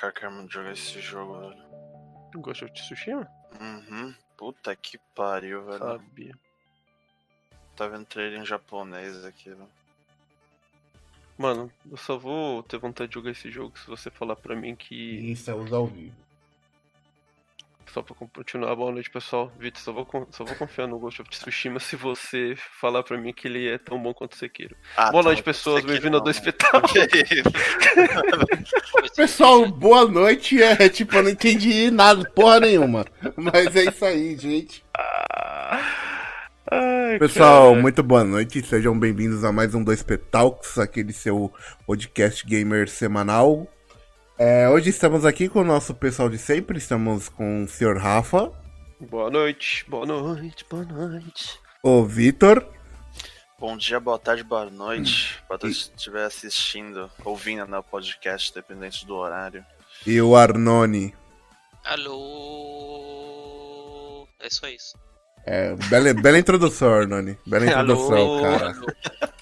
Cara, quero muito jogar esse jogo, velho. Ghost of Tsushima? Uhum. Puta que pariu, velho. Sabia. Tá vendo trailer em japonês aqui, velho. Mano, eu só vou ter vontade de jogar esse jogo se você falar pra mim que. E estamos ao vivo. Só pra continuar, boa noite pessoal. Vitor, só vou, só vou confiar no Ghost of Tsushima se você falar pra mim que ele é tão bom quanto o Sekiro. Ah, boa tá, noite pessoas, bem-vindo a não, Dois né? Pessoal, boa noite. É tipo, eu não entendi nada, porra nenhuma. Mas é isso aí, gente. Ai, Pessoal, cara. muito boa noite. Sejam bem-vindos a mais um Dois Petalks, aquele seu podcast gamer semanal. É, hoje estamos aqui com o nosso pessoal de sempre. Estamos com o Sr. Rafa, Boa noite, boa noite, boa noite. o Vitor Bom dia, boa tarde, boa noite. Pra todos que estiver assistindo, ouvindo né, o podcast, dependente do horário. e o Arnone. Alô. É só isso. É, bela, bela introdução, Arnone. Bela introdução, Alô. cara.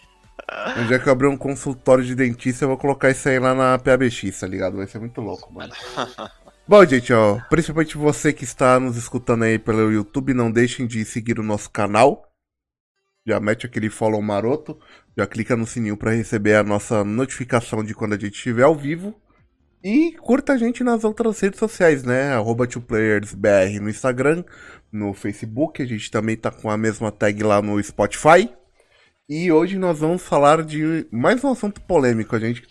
Um dia que eu abrir um consultório de dentista, eu vou colocar isso aí lá na PABX, tá ligado? Vai ser muito louco, mano. Bom, gente, ó, principalmente você que está nos escutando aí pelo YouTube, não deixem de seguir o nosso canal. Já mete aquele follow maroto, já clica no sininho para receber a nossa notificação de quando a gente estiver ao vivo. E curta a gente nas outras redes sociais, né? Arroba 2playersbr no Instagram, no Facebook, a gente também tá com a mesma tag lá no Spotify. E hoje nós vamos falar de mais um assunto polêmico. A gente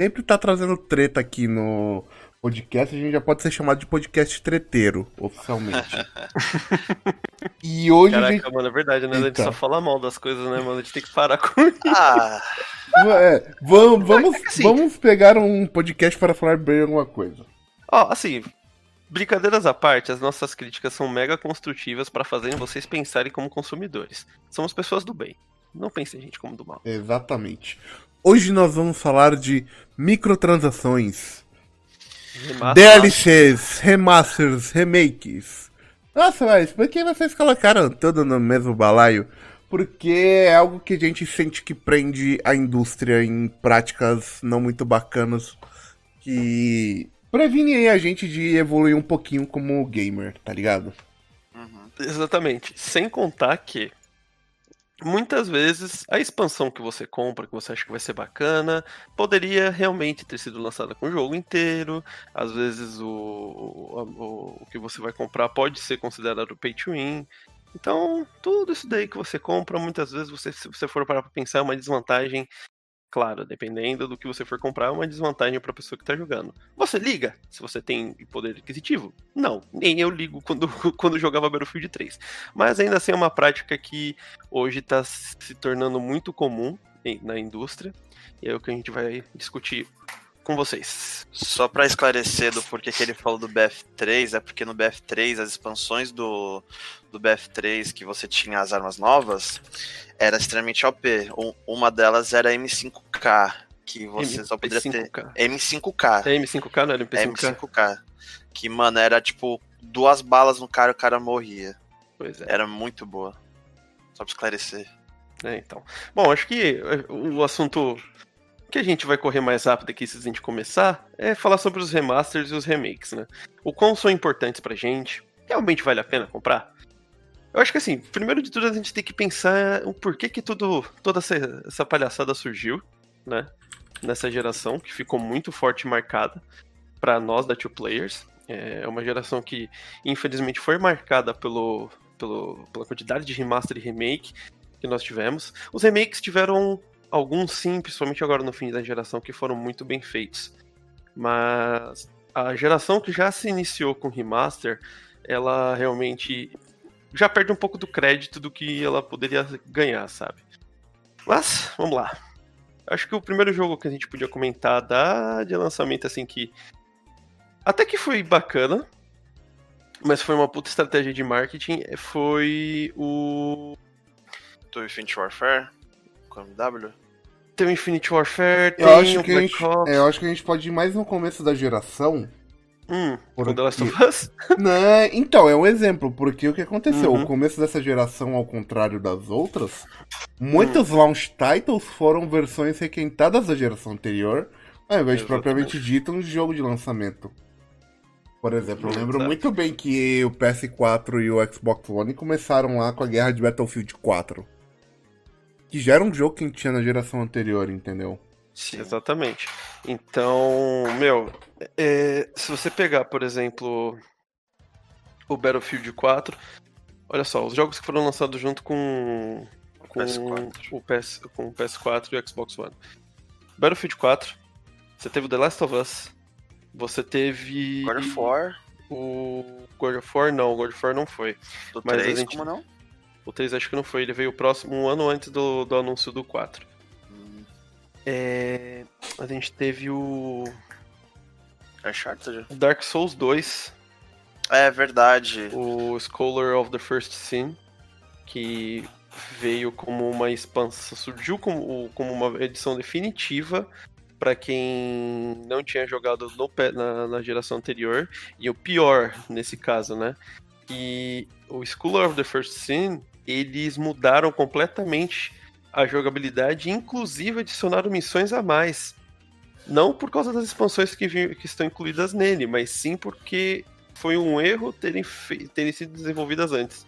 sempre tá trazendo treta aqui no podcast, a gente já pode ser chamado de podcast treteiro, oficialmente. e hoje a gente. Caraca, mano, é verdade, né? A gente só fala mal das coisas, né, mano? A gente tem que parar com isso. Ah, É, vamos, vamos, assim- vamos pegar um podcast para falar bem alguma coisa. Ó, assim, brincadeiras à parte, as nossas críticas são mega construtivas pra fazerem vocês pensarem como consumidores. Somos pessoas do bem. Não pensem em gente como do mal. Exatamente. Hoje nós vamos falar de microtransações, Remassa- DLCs, remasters, remakes. Nossa, mas por que vocês colocaram tudo no mesmo balaio? Porque é algo que a gente sente que prende a indústria em práticas não muito bacanas que previnem a gente de evoluir um pouquinho como gamer, tá ligado? uhum. Exatamente. Sem contar que muitas vezes a expansão que você compra, que você acha que vai ser bacana, poderia realmente ter sido lançada com o jogo inteiro. Às vezes o, o, o que você vai comprar pode ser considerado pay to win. Então, tudo isso daí que você compra, muitas vezes, você, se você for parar pra pensar, é uma desvantagem. Claro, dependendo do que você for comprar, é uma desvantagem pra pessoa que tá jogando. Você liga se você tem poder aquisitivo? Não, nem eu ligo quando, quando jogava Battlefield 3. Mas ainda assim é uma prática que hoje está se tornando muito comum na indústria. E é o que a gente vai discutir com vocês. Só pra esclarecer do porquê que ele falou do BF3, é porque no BF3 as expansões do, do BF3 que você tinha as armas novas era extremamente OP. Um- uma delas era M5K, que você só poderia ter. MP5K. M5K. É M5K, não era MP5K? M5K. Que, mano, era tipo duas balas no cara e o cara morria. Pois é. Era muito boa. Só pra esclarecer. É, então. Bom, acho que é, o assunto que a gente vai correr mais rápido aqui se a gente começar é falar sobre os remasters e os remakes, né? O quão são importantes pra gente? Realmente vale a pena comprar? Eu acho que assim, primeiro de tudo a gente tem que pensar o porquê que tudo, toda essa, essa palhaçada surgiu, né? Nessa geração que ficou muito forte e marcada pra nós da Two Players. É uma geração que infelizmente foi marcada pelo, pelo, pela quantidade de remaster e remake que nós tivemos. Os remakes tiveram alguns sim, principalmente agora no fim da geração, que foram muito bem feitos. Mas a geração que já se iniciou com remaster, ela realmente já perde um pouco do crédito do que ela poderia ganhar, sabe? Mas, vamos lá. Acho que o primeiro jogo que a gente podia comentar da de lançamento, assim, que até que foi bacana, mas foi uma puta estratégia de marketing, foi o Do Infinite Warfare? Com MW? Tem o Infinite Warfare, tem Eu acho, o que a Black gente, Ops. é, eu acho que a gente pode ir mais no começo da geração. Hum, Por com The Last of Us? Né? Então, é um exemplo, porque o que aconteceu? Uhum. O começo dessa geração, ao contrário das outras, muitos launch titles foram versões requentadas da geração anterior, ao invés de propriamente dito, um jogo de lançamento. Por exemplo, eu lembro Exato. muito bem que o PS4 e o Xbox One começaram lá com a guerra de Battlefield 4. Que já era um jogo que a gente tinha na geração anterior, entendeu? Sim. Exatamente. Então, meu, é, se você pegar, por exemplo, o Battlefield 4, olha só, os jogos que foram lançados junto com, com PS4. o PS, com o PS4 e o Xbox One. Battlefield 4, você teve o The Last of Us, você teve God of War, o God of War, não, o God of War não foi. do Mas a 3, gente- como não? O 3 acho que não foi, ele veio próximo um ano antes do, do anúncio do 4. Hum, É, a gente teve o Uncharted? Dark Souls 2, É verdade. o Scholar of the First Sin, que veio como uma expansão, surgiu como, como uma edição definitiva para quem não tinha jogado no na, na geração anterior, e o pior nesse caso, né? E o Scholar of the First Sin, eles mudaram completamente a jogabilidade, inclusive adicionaram missões a mais. Não por causa das expansões que, que estão incluídas nele, mas sim porque foi um erro terem, terem sido desenvolvidas antes.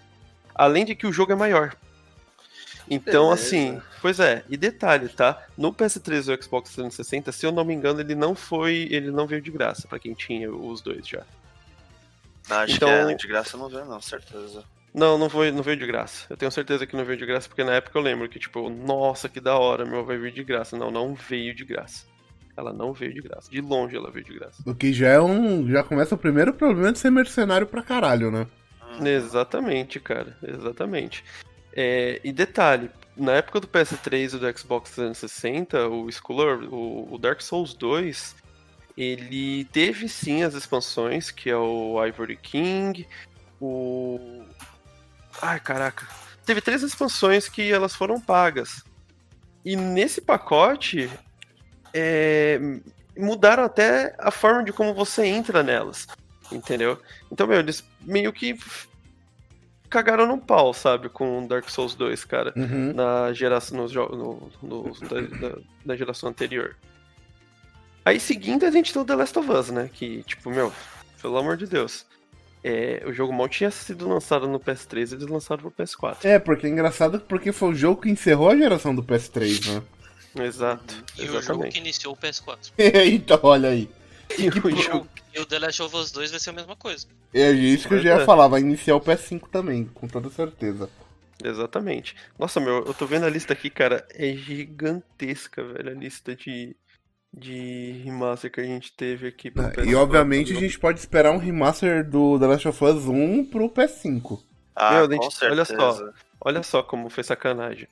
Além de que o jogo é maior. Então, Beleza. assim, pois é, e detalhe, tá? No PS3 e o Xbox 360, se eu não me engano, ele não foi. Ele não veio de graça, pra quem tinha os dois já. Acho Então- que é de graça não vê, não, certeza. Não, não foi, não veio de graça. Eu tenho certeza que não veio de graça, porque na época eu lembro que, tipo, nossa, que da hora, meu, vai vir de graça. Não, não veio de graça. Ela não veio de graça. De longe ela veio de graça. O que já é um. Já começa o primeiro problema de ser mercenário pra caralho, né? Hum, Exatamente, cara. Exatamente. É, e detalhe, na época do PS3 e do Xbox 360, o Scholar, o, o Dark Souls 2, ele teve sim as expansões, que é o Ivory King, o. Ai, caraca. Teve três expansões que elas foram pagas. E nesse pacote, é, mudaram até a forma de como você entra nelas. Entendeu? Então, meu, eles meio que cagaram no pau, sabe, com Dark Souls 2, cara, Uhum. na geração, nos no, no- da, da- da geração anterior. Aí, seguindo, a gente tem o The Last of Us, né, que, tipo, meu, pelo amor de Deus, é, o jogo mal tinha sido lançado no PS3, eles lançaram pro PS4. É, porque é engraçado porque foi o jogo que encerrou a geração do PS3, né? Exato, E o jogo que exatamente. iniciou o PS4. então, olha aí. E o jogo... E o The Last of Us 2 vai ser a mesma coisa. É isso que eu já ia é. falar, vai iniciar o PS5 também, com toda certeza. Exatamente. Nossa, meu, eu tô vendo a lista aqui, cara, é gigantesca, velho, a lista de, de remaster que a gente teve aqui pro Ah, PS4. E obviamente a gente pode esperar um remaster do The Last of Us 1 pro PS5. Ah, Meu, gente, olha só. Olha só como foi sacanagem.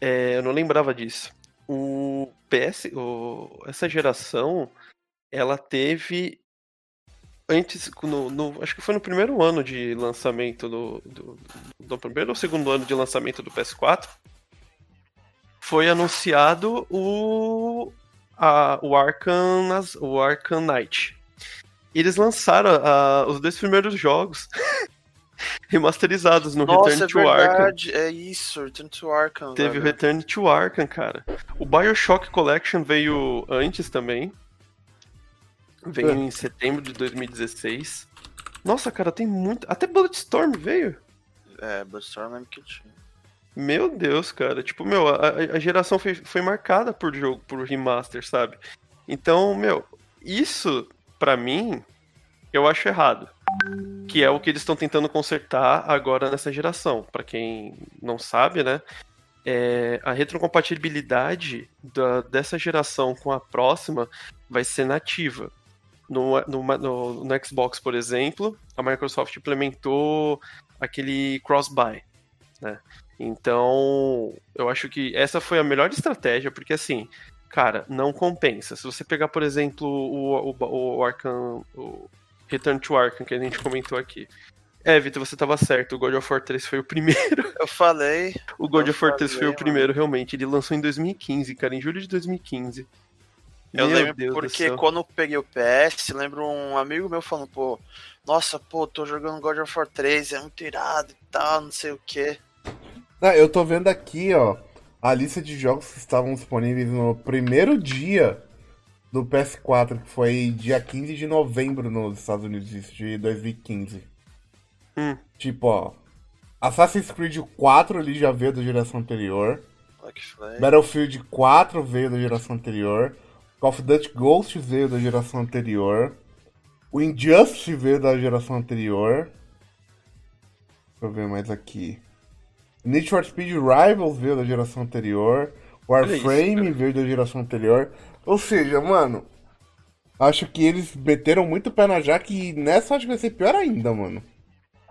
É, eu não lembrava disso. O PS, o- essa geração, ela teve antes, no, no- acho que foi no primeiro ano de lançamento do, do, do primeiro ou segundo ano de lançamento do PS4, foi anunciado o a, o Arkham, As- o Arkham Knight. Eles lançaram ah, os dois primeiros jogos remasterizados no Nossa, Return é to Arkham. verdade. É isso, Return to Arkham. Teve o velho. Return to Arkham, cara. O Bioshock Collection veio antes também. Veio É. em setembro de 2016. Nossa, cara, tem muito. Até Bulletstorm veio. É, Bulletstorm lembro que tinha. Meu Deus, cara. Tipo, meu, a, a geração foi, foi marcada por jogo, por remaster, sabe? Então, meu, isso, pra mim, eu acho errado. Que é o que eles estão tentando consertar agora nessa geração. Pra quem não sabe, né? é, a retrocompatibilidade da- dessa geração com a próxima vai ser nativa. No, no, no- no Xbox, por exemplo, a Microsoft implementou aquele cross-buy, né? Então, eu acho que essa foi a melhor estratégia, porque assim, cara, não compensa. Se você pegar, por exemplo, o, o, o Arkham, o Return to Arkham, que a gente comentou aqui. É, Vitor, você tava certo, o God of War 3 foi o primeiro. Eu falei. O God of War 3 foi o primeiro, realmente. Ele lançou em 2015, cara, em julho de 2015. Eu Meu lembro Deus porque quando eu peguei o PS, lembro um amigo meu falando, pô, nossa, pô, tô jogando God of War 3, é muito irado e tal, não sei o que. Ah, eu tô vendo aqui, ó, a lista de jogos que estavam disponíveis no primeiro dia do PS4, que foi dia 15 de novembro nos Estados Unidos, de 2015. Hum. Tipo, ó. Assassin's Creed 4 ele já veio da geração anterior. Battlefield 4 veio da geração anterior. Call of Duty Ghosts veio da geração anterior. O Injustice veio da geração anterior. Deixa eu ver mais aqui. Need for Speed Rivals veio da geração anterior. Warframe veio da geração anterior. Ou seja, mano. Acho que eles meteram muito pé na jaca e nessa acho que vai ser pior ainda, mano.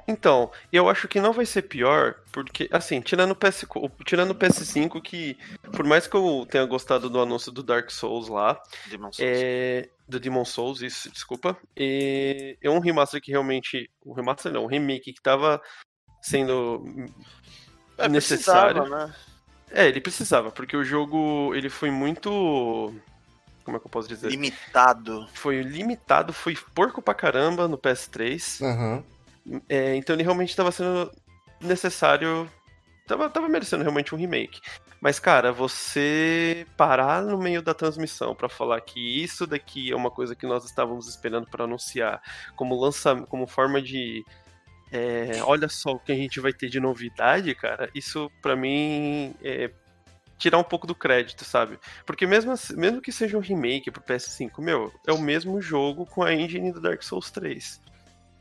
Então, eu acho que não vai ser pior, porque, assim, tirando o, PS, tirando o PS5, que por mais que eu tenha gostado do anúncio do Dark Souls lá, Demon Souls. é, do Demon Souls, isso, desculpa, é, é um remaster que realmente, um remaster não, um remake que tava sendo É, necessário. precisava, né? É, ele precisava, porque o jogo, ele foi muito, como é que eu posso dizer? Limitado. Foi limitado, foi porco pra caramba no PS3, Aham. É, então ele realmente estava sendo necessário. Tava, tava merecendo realmente um remake. Mas, cara, você parar no meio da transmissão para falar que isso daqui é uma coisa que nós estávamos esperando para anunciar como lançamento, como forma de. É, olha só o que a gente vai ter de novidade, cara. Isso para mim é tirar um pouco do crédito, sabe? Porque mesmo, assim- mesmo que seja um remake pro PS5, meu, é o mesmo jogo com a engine do Dark Souls 3.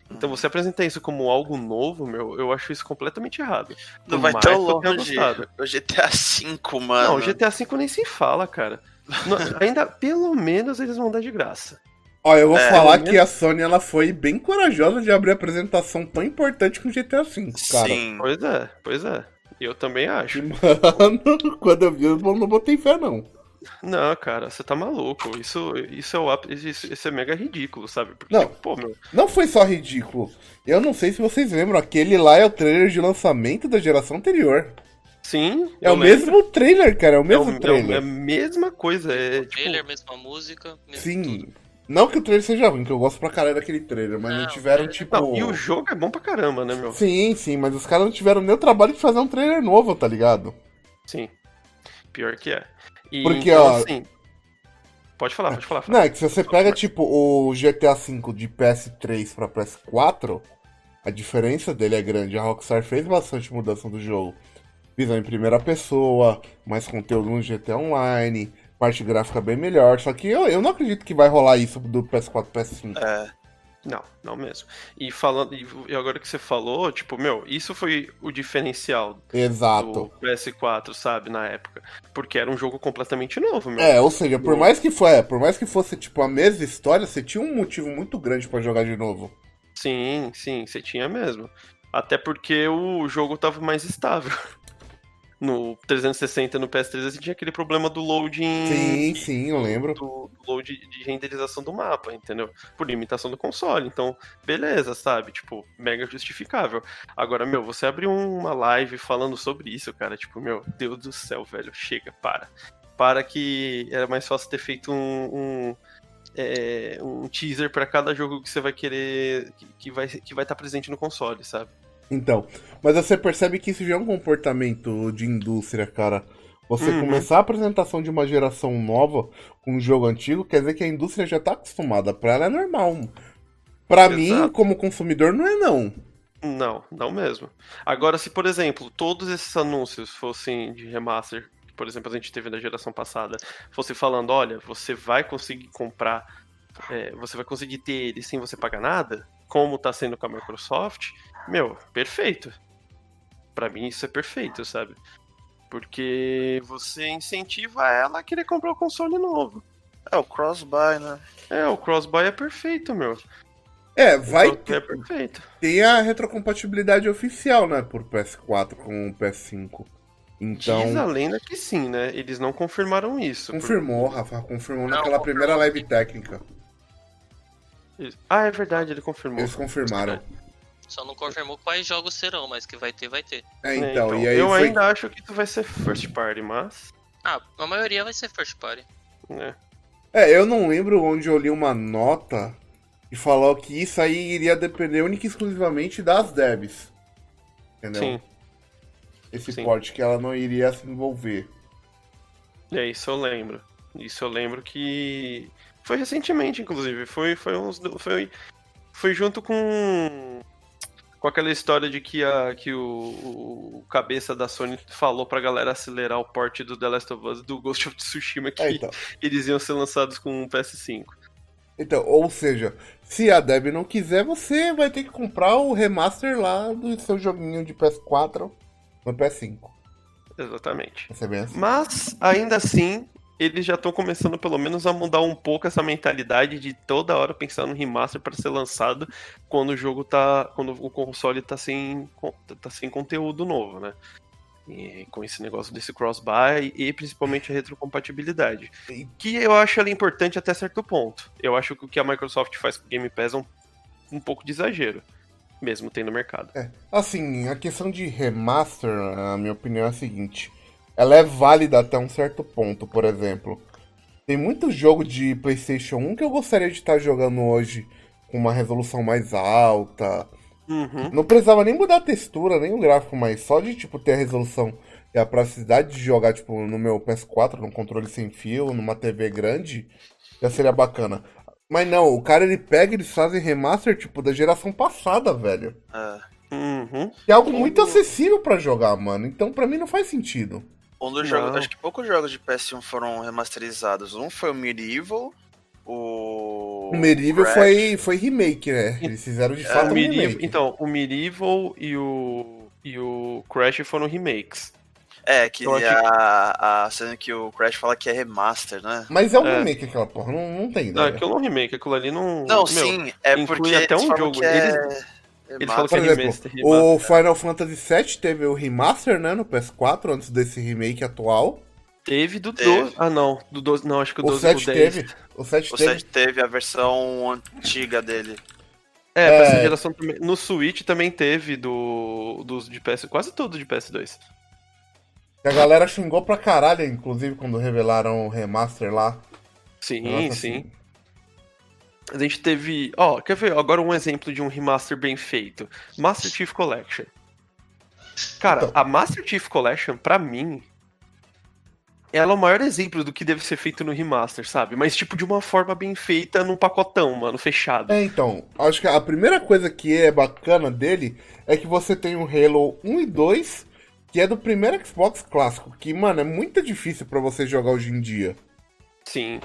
Então você apresentar isso como algo novo, meu, eu acho isso completamente errado. Não vai tão longe. O GTA V, mano. Não, GTA V nem se fala, cara. Ainda, pelo menos eles vão dar de graça. Ó, eu vou É, falar que a Sony ela foi bem corajosa de abrir a apresentação tão importante com GTA V, cara. Sim. Pois é, pois é. Eu também acho. Mano, quando eu vi, eu não botei fé, não. Não, cara, você tá maluco. Isso, isso é o isso, isso é mega ridículo, sabe? Porque, Não. tipo, pô, meu. Não foi só ridículo. Eu não sei se vocês lembram, aquele lá é o trailer de lançamento da geração anterior. Sim. É o lembro. mesmo trailer, cara, é o É, o- mesmo é o- é a trailer. mesma coisa. É, tipo, Trailer, mesma música, mesmo Sim. tudo. Não que o trailer seja ruim, que eu gosto pra caralho daquele trailer, mas não, Não, tiveram, é- tipo. Não, e o jogo é bom pra caramba, né, meu? Sim, sim, mas os caras não tiveram nem o trabalho de fazer um trailer novo, tá ligado? Sim. Pior que é. E, Porque, então, ó- assim. Pode falar, pode falar. Não, é que se você pega, tipo, o GTA V de PS3 pra PS4, a diferença dele é grande. A Rockstar fez bastante mudança do jogo. Visão em primeira pessoa, mais conteúdo no GTA Online, parte gráfica bem melhor. Só que eu, eu não acredito que vai rolar isso do PS4 pro PS5. É, Não, não mesmo. E falando, e agora que você falou, tipo, meu, isso foi o diferencial Exato. do PS4, sabe, na época. Porque era um jogo completamente novo, meu. É, ou seja, por mais que foi, é, por mais que fosse tipo a mesma história, você tinha um motivo muito grande pra jogar de novo. Sim, sim, você tinha mesmo. Até porque o jogo tava mais estável. No 360 e no PS3 você tinha aquele problema do loading. Sim, sim, eu lembro. do load de renderização do mapa, entendeu? Por limitação do console. Então, beleza, sabe? Tipo, mega justificável. Agora, meu, você abre uma live falando sobre isso, cara. Tipo, meu, Deus do céu, velho. Chega, para. Para que era mais fácil ter feito um. um é, um teaser pra cada jogo que você vai querer. que, que vai estar que vai tá presente no console, sabe? Então, mas você percebe que isso já é um comportamento de indústria, cara. Você Uhum. começar a apresentação de uma geração nova com um jogo antigo, quer dizer que a indústria já tá acostumada. Pra ela é normal. Pra mim, Exato. como consumidor, não é não. Não, não mesmo. Agora, se por exemplo, todos esses anúncios fossem de remaster, que por exemplo a gente teve na geração passada, fosse falando, olha, você vai conseguir comprar, é, você vai conseguir ter ele sem você pagar nada, como tá sendo com a Microsoft, meu, perfeito. Pra mim isso é perfeito, sabe? Porque você incentiva ela a querer comprar o console novo. é o cross-buy, né? É, o crossbuy é perfeito, meu. É, vai O crossbuy é perfeito. ter a retrocompatibilidade oficial, né, por PS4 com o PS5. Então, Diz a lenda que sim, né? Eles não confirmaram isso. confirmou, Rafa, confirmou Não, naquela confirmou. primeira live técnica. Ah, é verdade, ele confirmou. Eles confirmaram. Só não confirmou quais jogos serão, mas que vai ter, vai ter. É, É, então, e aí eu foi... ainda acho que isso vai ser first party, mas. Ah, a maioria vai ser first party. né. É, eu não lembro onde eu li uma nota que falou que isso aí iria depender única e exclusivamente das devs. Entendeu? Sim, Esse sim. porte que ela não iria se envolver. é isso eu lembro. Isso eu lembro que. Foi recentemente, inclusive. Foi, foi uns. Foi, foi junto com. Com aquela história de que, a, que o, o cabeça da Sony falou pra galera acelerar o porte do The Last of Us do Ghost of Tsushima que É, então. eles iam ser lançados com um PS5. Então, ou seja, se a Deb não quiser, você vai ter que comprar o remaster lá do seu joguinho de PS4 no PS5. Exatamente. Assim. Mas, ainda assim, eles já estão começando pelo menos a mudar um pouco essa mentalidade de toda hora pensar no remaster para ser lançado quando o jogo tá. quando o console tá sem, tá sem conteúdo novo, né? E com esse negócio desse cross-buy e principalmente a retrocompatibilidade. Que eu acho ela importante até certo ponto. Eu acho que o que a Microsoft faz com o Game Pass é um, um pouco de exagero, mesmo tendo mercado. É, assim, a questão de remaster, a minha opinião é a seguinte: ela é válida até um certo ponto, por exemplo. Tem muito jogo de PlayStation 1 que eu gostaria de estar jogando hoje com uma resolução mais alta. Uhum. Não precisava nem mudar a textura, nem o gráfico, mas só de tipo ter a resolução e a praticidade de jogar tipo no meu PS4, num controle sem fio, numa TV grande, já seria bacana. Mas não, o cara ele pega e eles fazem remaster tipo da geração passada, velho. É. Uhum. Que é algo muito acessível pra jogar, mano. Então pra mim não faz sentido. Um dos Não. jogos, acho que poucos jogos de PS1 foram remasterizados. Um foi o Medieval, o. O Medieval Crash. foi, foi remake, né? Eles fizeram de É, fato O um Medieval, remake. então, o Medieval e o, e o Crash foram remakes. É, que acho a, a sendo que o Crash fala que é remaster, né? Mas é um É. remake aquela porra, não, não tem Não, ideia. aquilo não é um remake, aquilo ali não. Não, meu, sim, é inclui porque até um jogo. que é Eles- Eles falam que Por é exemplo, remaster. o. Final Fantasy VII teve o remaster, né, no PS4, antes desse remake atual. Teve do Teve. 12. Ah, não. Do 12. Não, acho que o O 12 7 pro 10. teve. O 7 O teve. 7 teve a versão antiga dele. É, pra É. essa geração também. No Switch também teve do. Dos de PS. Quase tudo de PS2. Que a galera xingou pra caralho, inclusive, quando revelaram o remaster lá. Sim, Nossa, sim. assim, A gente teve. Ó, quer ver? Agora um exemplo de um remaster bem feito: Master Chief Collection. Cara, Então. a Master Chief Collection, pra mim, ela é o maior exemplo do que deve ser feito no remaster, sabe? Mas, tipo, de uma forma bem feita num pacotão, mano, fechado. É, então, acho que a primeira coisa que é bacana dele é que você tem o Halo 1 e 2, que é do primeiro Xbox clássico, que, mano, é muito difícil pra você jogar hoje em dia. Sim.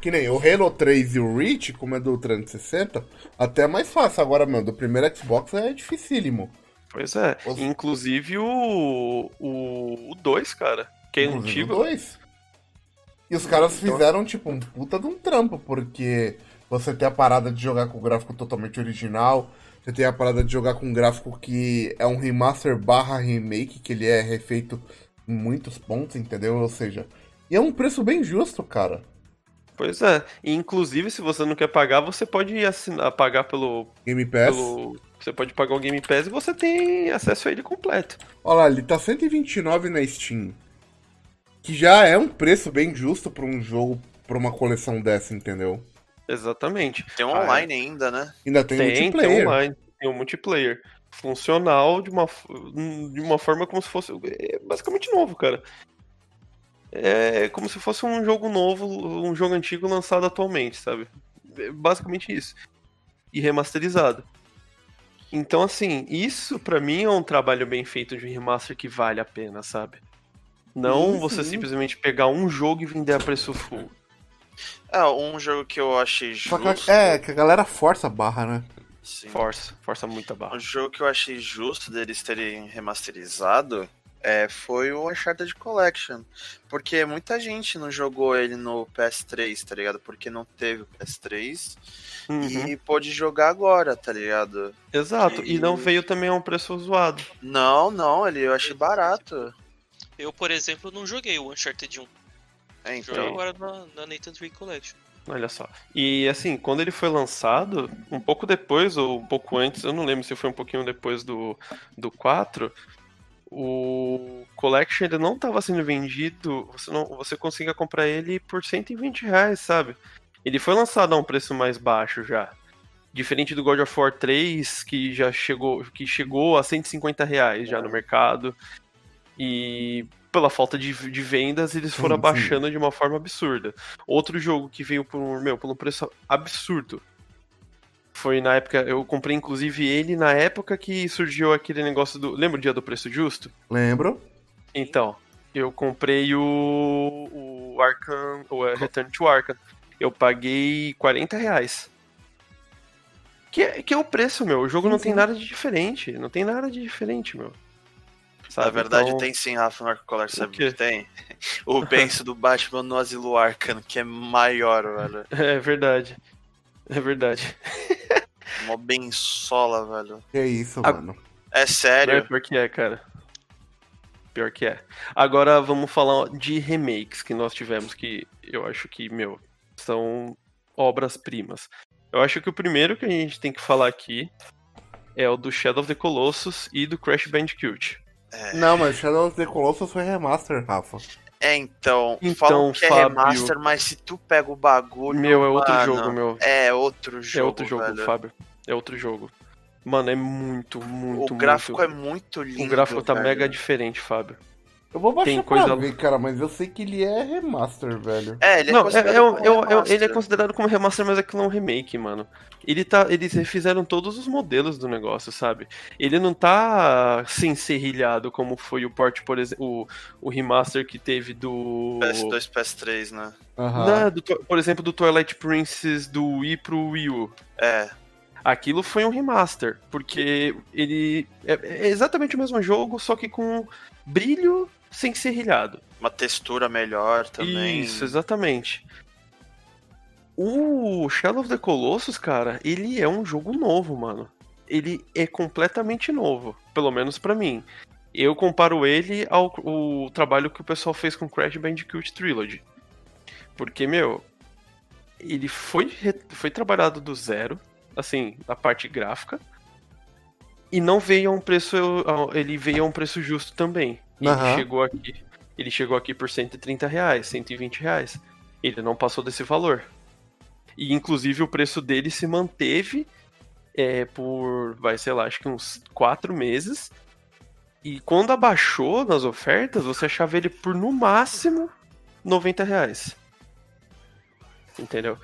Que nem o Halo 3 e o Reach, como é do 360, até é mais fácil. Agora, mano, do primeiro Xbox é dificílimo. Pois é. Os- Inclusive o. O 2, cara. Que é Inclusive antigo. o 2. E os caras Então- fizeram, tipo, um puta de um trampo, porque você tem a parada de jogar com o gráfico totalmente original, você tem a parada de jogar com um gráfico que é um remaster barra remake, que ele é refeito em muitos pontos, entendeu? Ou seja, e é um preço bem justo, cara. Pois é. E, inclusive, se você não quer pagar, você pode assinar, pagar pelo, Game Pass. pelo. Você pode pagar o Game Pass e você tem acesso a ele completo. Olha lá, ele tá 129 na Steam. Que já é um preço bem justo pra um jogo, pra uma coleção dessa, entendeu? Exatamente. Tem um Ah, online ainda, né? Ainda tem, Tem, tem multiplayer. online, tem um multiplayer. Funcional de uma, de uma forma como se fosse. É basicamente novo, cara. É como se fosse um jogo novo, um jogo antigo lançado atualmente, sabe? É basicamente isso. E remasterizado. Então, assim, isso pra mim é um trabalho bem feito de remaster que vale a pena, sabe? Não Sim, você sim. simplesmente pegar um jogo e vender a preço full. É, um jogo que eu achei justo. é, que a galera força a barra, né? sim. Força, força muito a barra. Um jogo que eu achei justo deles terem remasterizado é, foi o Uncharted Collection. Porque muita gente não jogou ele no PS3, tá ligado? Porque não teve o PS3 Uhum. e pôde jogar agora, tá ligado? Exato, e não que- veio também a um preço zoado. Não, não, ele eu achei barato. Eu, por exemplo, não joguei o Uncharted 1. É, Joguei então. agora na, na Nathan Drake Collection. Olha só. E assim, quando ele foi lançado, um pouco depois ou um pouco antes, eu não lembro se foi um pouquinho depois do, do 4, o Collection ele não estava sendo vendido, você, não, você conseguia comprar ele por 120 reais, sabe? Ele foi lançado a um preço mais baixo já. Diferente do God of War 3, que já chegou, que chegou a 150 reais já no mercado. E pela falta de, de vendas, eles foram Sim, abaixando de uma forma absurda. Outro jogo que veio por meu, por um preço absurdo. Foi na época, eu comprei inclusive ele na época que surgiu aquele negócio do. Lembra o dia do preço justo? Lembro. Então, eu comprei o, o Arkham, o Return to Arkham. Eu paguei 40 reais. Que é, que é o preço, meu. O jogo não tem Sim. nada de diferente. Não tem nada de diferente, meu. Na Sabe? verdade, Então, tem sim, Rafa Marco Collar, sabe o que tem? O penso do Batman no Asilo Arkham, que é maior, velho. É verdade. É verdade. Mó bensola, velho. Que isso, A- mano. É É, sério? pior que é, cara. Pior que é. Agora vamos falar de remakes que nós tivemos, que eu acho que, meu, são obras-primas. Eu acho que o primeiro que a gente tem que falar aqui é o do Shadow of the Colossus e do Crash Bandicoot. Não, mas Shadow of the Colossus foi remaster, Rafa. É, então, Então, falam que é Fábio. remaster, mas se tu pega o bagulho. Meu, é outro mano, jogo, meu. É outro jogo. é outro jogo, velho. Fábio. É outro jogo. Mano, é muito, muito, O gráfico muito... é muito lindo. O gráfico tá velho. mega diferente, Fábio. Eu vou baixar Tem pra coisa- ver, cara, mas eu sei que ele é remaster, velho. É, ele é não, é, considerado é, um- como é um- é remaster. ele é considerado como remaster, mas aquilo é um remake, mano. Ele tá, eles refizeram todos os modelos do negócio, sabe? Ele não tá sem serrilhado como foi o port, por exemplo, o, o remaster que teve do. PS2, PS3, né? Aham. Né, do por exemplo, do Twilight Princess do Wii pro Wii U. É. Aquilo foi um remaster, porque ele é, é exatamente o mesmo jogo, só que com brilho sem serrilhado. Uma textura melhor também. Isso, exatamente. O Shadow of the Colossus, cara, ele é um jogo novo, mano. Ele é completamente novo, pelo menos pra mim. Eu comparo ele ao o trabalho que o pessoal fez com Crash Bandicoot Trilogy. Porque, meu, ele foi, foi trabalhado do zero, assim, na parte gráfica. E não veio a um preço. Ele veio a um preço justo também. Ele Aham. chegou aqui. Ele chegou aqui por 130 reais, 120 reais. Ele não passou desse valor. E inclusive o preço dele se manteve é, por, vai, sei lá, acho que uns 4 meses. E quando abaixou nas ofertas, você achava ele por no máximo 90 reais. Entendeu?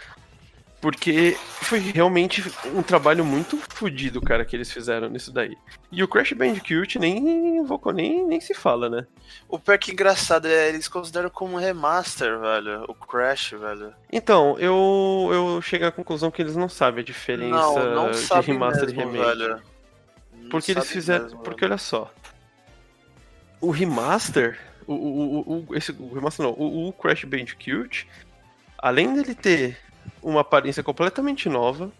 Porque foi realmente um trabalho muito fodido, cara, que eles fizeram nisso daí. E o Crash Bandicoot nem invocou, nem, nem se fala, né? O pior que engraçado é eles consideram como um remaster, velho. O Crash, velho. Então, eu, eu cheguei à conclusão que eles não sabem a diferença Não, não de remaster mesmo, e remake. velho. Não Porque eles fizeram. mesmo, porque velho. olha só. O remaster. O, o, o, o- esse, o remaster não. O, o Crash Bandicoot. Além dele ter uma aparência completamente nova.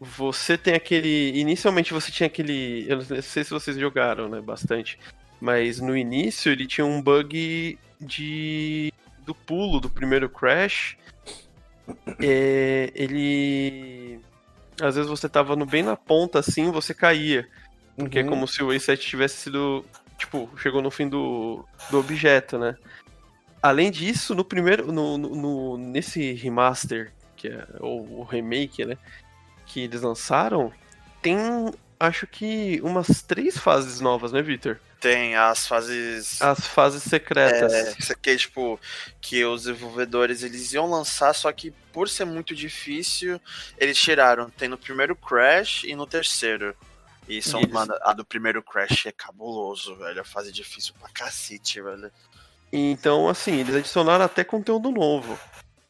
Você tem aquele. Inicialmente você tinha aquele. Eu não sei se vocês jogaram, né? Bastante. Mas no início ele tinha um bug de. do pulo do primeiro Crash. É, ele. Às vezes você tava no, bem na ponta assim, você caía. Porque é Uhum. como se o A7 tivesse sido. Tipo, chegou no fim do, do objeto, né? Além disso, no primeiro. No, no- nesse remaster, que é ou o remake, né? Que eles lançaram, tem acho que umas três fases novas, né, Victor? Tem as fases. As fases secretas. É, isso aqui é tipo que os desenvolvedores eles iam lançar, só que por ser muito difícil, eles tiraram. Tem no primeiro Crash e no terceiro. E são, eles- mano, a do primeiro Crash é cabuloso, velho. A fase difícil pra cacete, velho. Então, assim, eles adicionaram até conteúdo novo.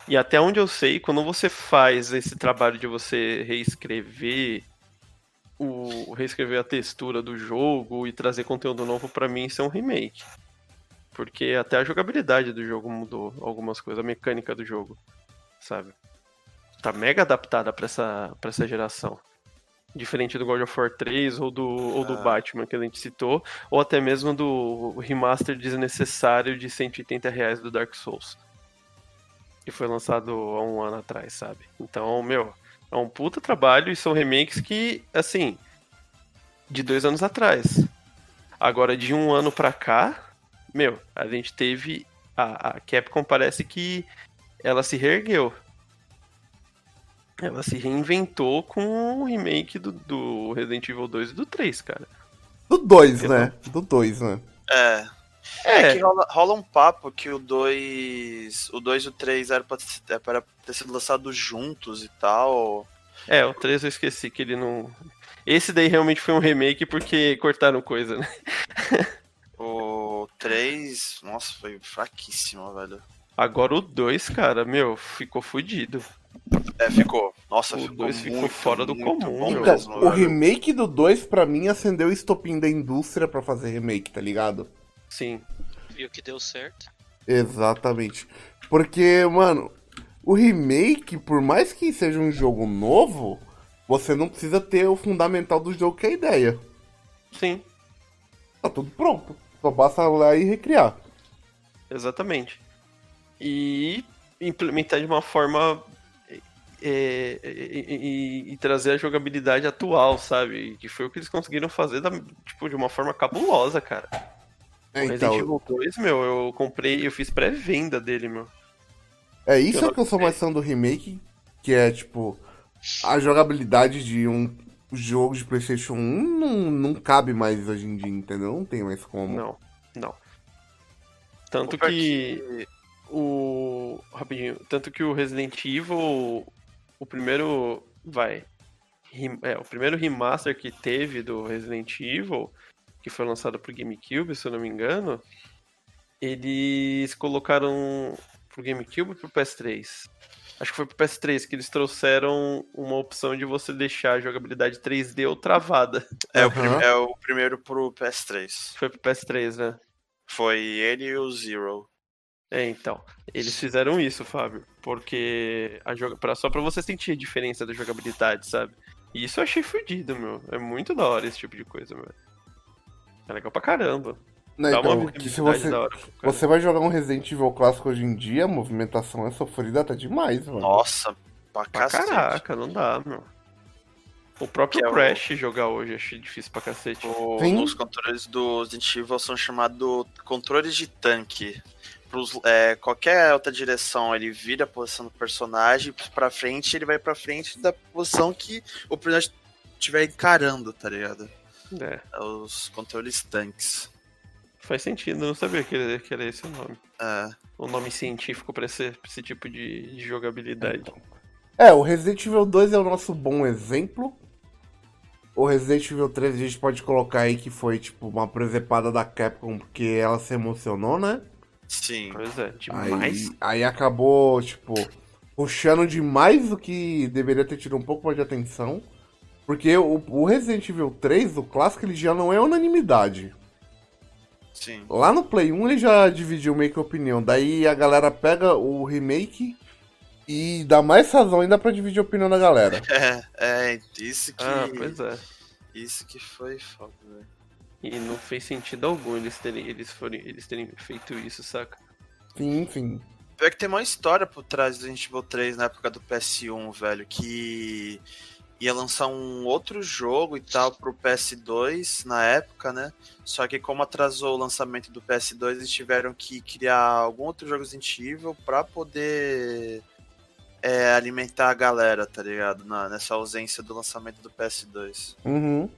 E até onde eu sei, quando você faz esse trabalho de você reescrever o reescrever a textura do jogo e trazer conteúdo novo, pra mim isso é um remake. Porque até a jogabilidade do jogo mudou algumas coisas, a mecânica do jogo, sabe? Tá mega adaptada pra essa, pra essa geração. Diferente do God of War 3 ou do, ou do Ah. Batman que a gente citou, ou até mesmo do remaster desnecessário de 180 reais do Dark Souls. Que foi lançado há um ano atrás, sabe? Então, meu, é um puta trabalho e são remakes que, assim, de dois anos atrás. Agora, de um ano pra cá, meu, a gente teve. A, a Capcom parece que ela se reergueu. Ela se reinventou com o remake do, do Resident Evil 2 e do 3, cara. Do 2, Eu né? Do 2, né? É. É, É, que rola, rola um papo que o 2. O 2 e o 3 era pra, para ter sido lançados juntos e tal. é, o 3 eu esqueci que ele não. Esse daí realmente foi um remake porque cortaram coisa, né? O 3. Nossa, foi fraquíssimo, velho. Agora o 2, cara, meu, ficou fudido. É, ficou. Nossa, O ficou, dois ficou muito, fora do comum. Então, mesmo, o velho. remake do 2, pra mim, acendeu o estopim da indústria pra fazer remake, tá ligado? Sim. Viu que deu certo. Exatamente. Porque, mano, o remake, por mais que seja um jogo novo, você não precisa ter o fundamental do jogo que é a ideia. Sim, Tá tudo pronto. Só basta lá e recriar. exatamente. E implementar de uma forma. É, e, e- e trazer a jogabilidade atual, sabe? Que foi o que eles conseguiram fazer da- tipo, de uma forma cabulosa, cara. É, o Resident então, Evil 2, meu, eu comprei, eu fiz pré-venda dele, meu. é isso eu que eu sou mais fã do remake, que é, tipo, a jogabilidade de um jogo de Playstation 1 não, não cabe mais hoje em dia, entendeu? Não tem mais como. Não, não. Tanto que o. Rapidinho. Tanto que o Resident Evil. O primeiro. Vai. É, o primeiro remaster que teve do Resident Evil, que foi lançado pro GameCube, se eu não me engano, eles colocaram pro GameCube e pro PS3. Acho que foi pro PS3 que eles trouxeram uma opção de você deixar a jogabilidade 3D ou travada. É, o Aham. prim- é o primeiro pro PS3. Foi pro PS3, né? Foi ele e o Zero. É, então. Eles fizeram isso, Fábio. Porque a joga... pra... só pra você sentir a diferença da jogabilidade, sabe? E isso eu achei fudido, meu. É muito da hora esse tipo de coisa, meu. É legal pra caramba. Né, Dá uma então, que se você, da hora. você vai jogar um Resident Evil clássico hoje em dia, a movimentação é sofrida até demais, mano. Nossa, pra Pra cacete. caraca, não dá, meu. O próprio Que é o- Crash jogar hoje achei difícil pra cacete. O- os controles do Resident Evil são chamados controles de tanque. Pros, é, qualquer outra direção ele vira a posição do personagem, pra frente ele vai pra frente da posição que o personagem estiver encarando, tá ligado? É, É os controles tanques. faz sentido, eu não sabia que era, que era esse o nome. É, O nome científico pra esse, pra esse tipo de, de jogabilidade. É, o Resident Evil 2 é o nosso bom exemplo. O Resident Evil 3 a gente pode colocar aí que foi tipo uma presepada da Capcom porque ela se emocionou, né? Sim. Pois é, demais. Aí, aí acabou, tipo, puxando demais do que deveria ter tido um pouco mais de atenção. Porque o, o Resident Evil 3, o clássico, ele já não é unanimidade. Sim. Lá no Play 1 ele já dividiu meio que a opinião. Daí a galera pega o remake e dá mais razão ainda pra dividir a opinião da galera. É, é, isso que. Ah, pois é. Isso que foi foda, velho. E não fez sentido algum eles terem, eles forem, eles terem feito isso, saca? Sim, sim. Pior que tem uma história por trás do Resident Evil 3 na época do PS1, velho, que ia lançar um outro jogo e tal pro PS2 na época, né? Só que como atrasou o lançamento do PS2, eles tiveram que criar algum outro jogo Resident Evil pra poder é, alimentar a galera, tá ligado? Na- nessa ausência do lançamento do PS2. Uhum.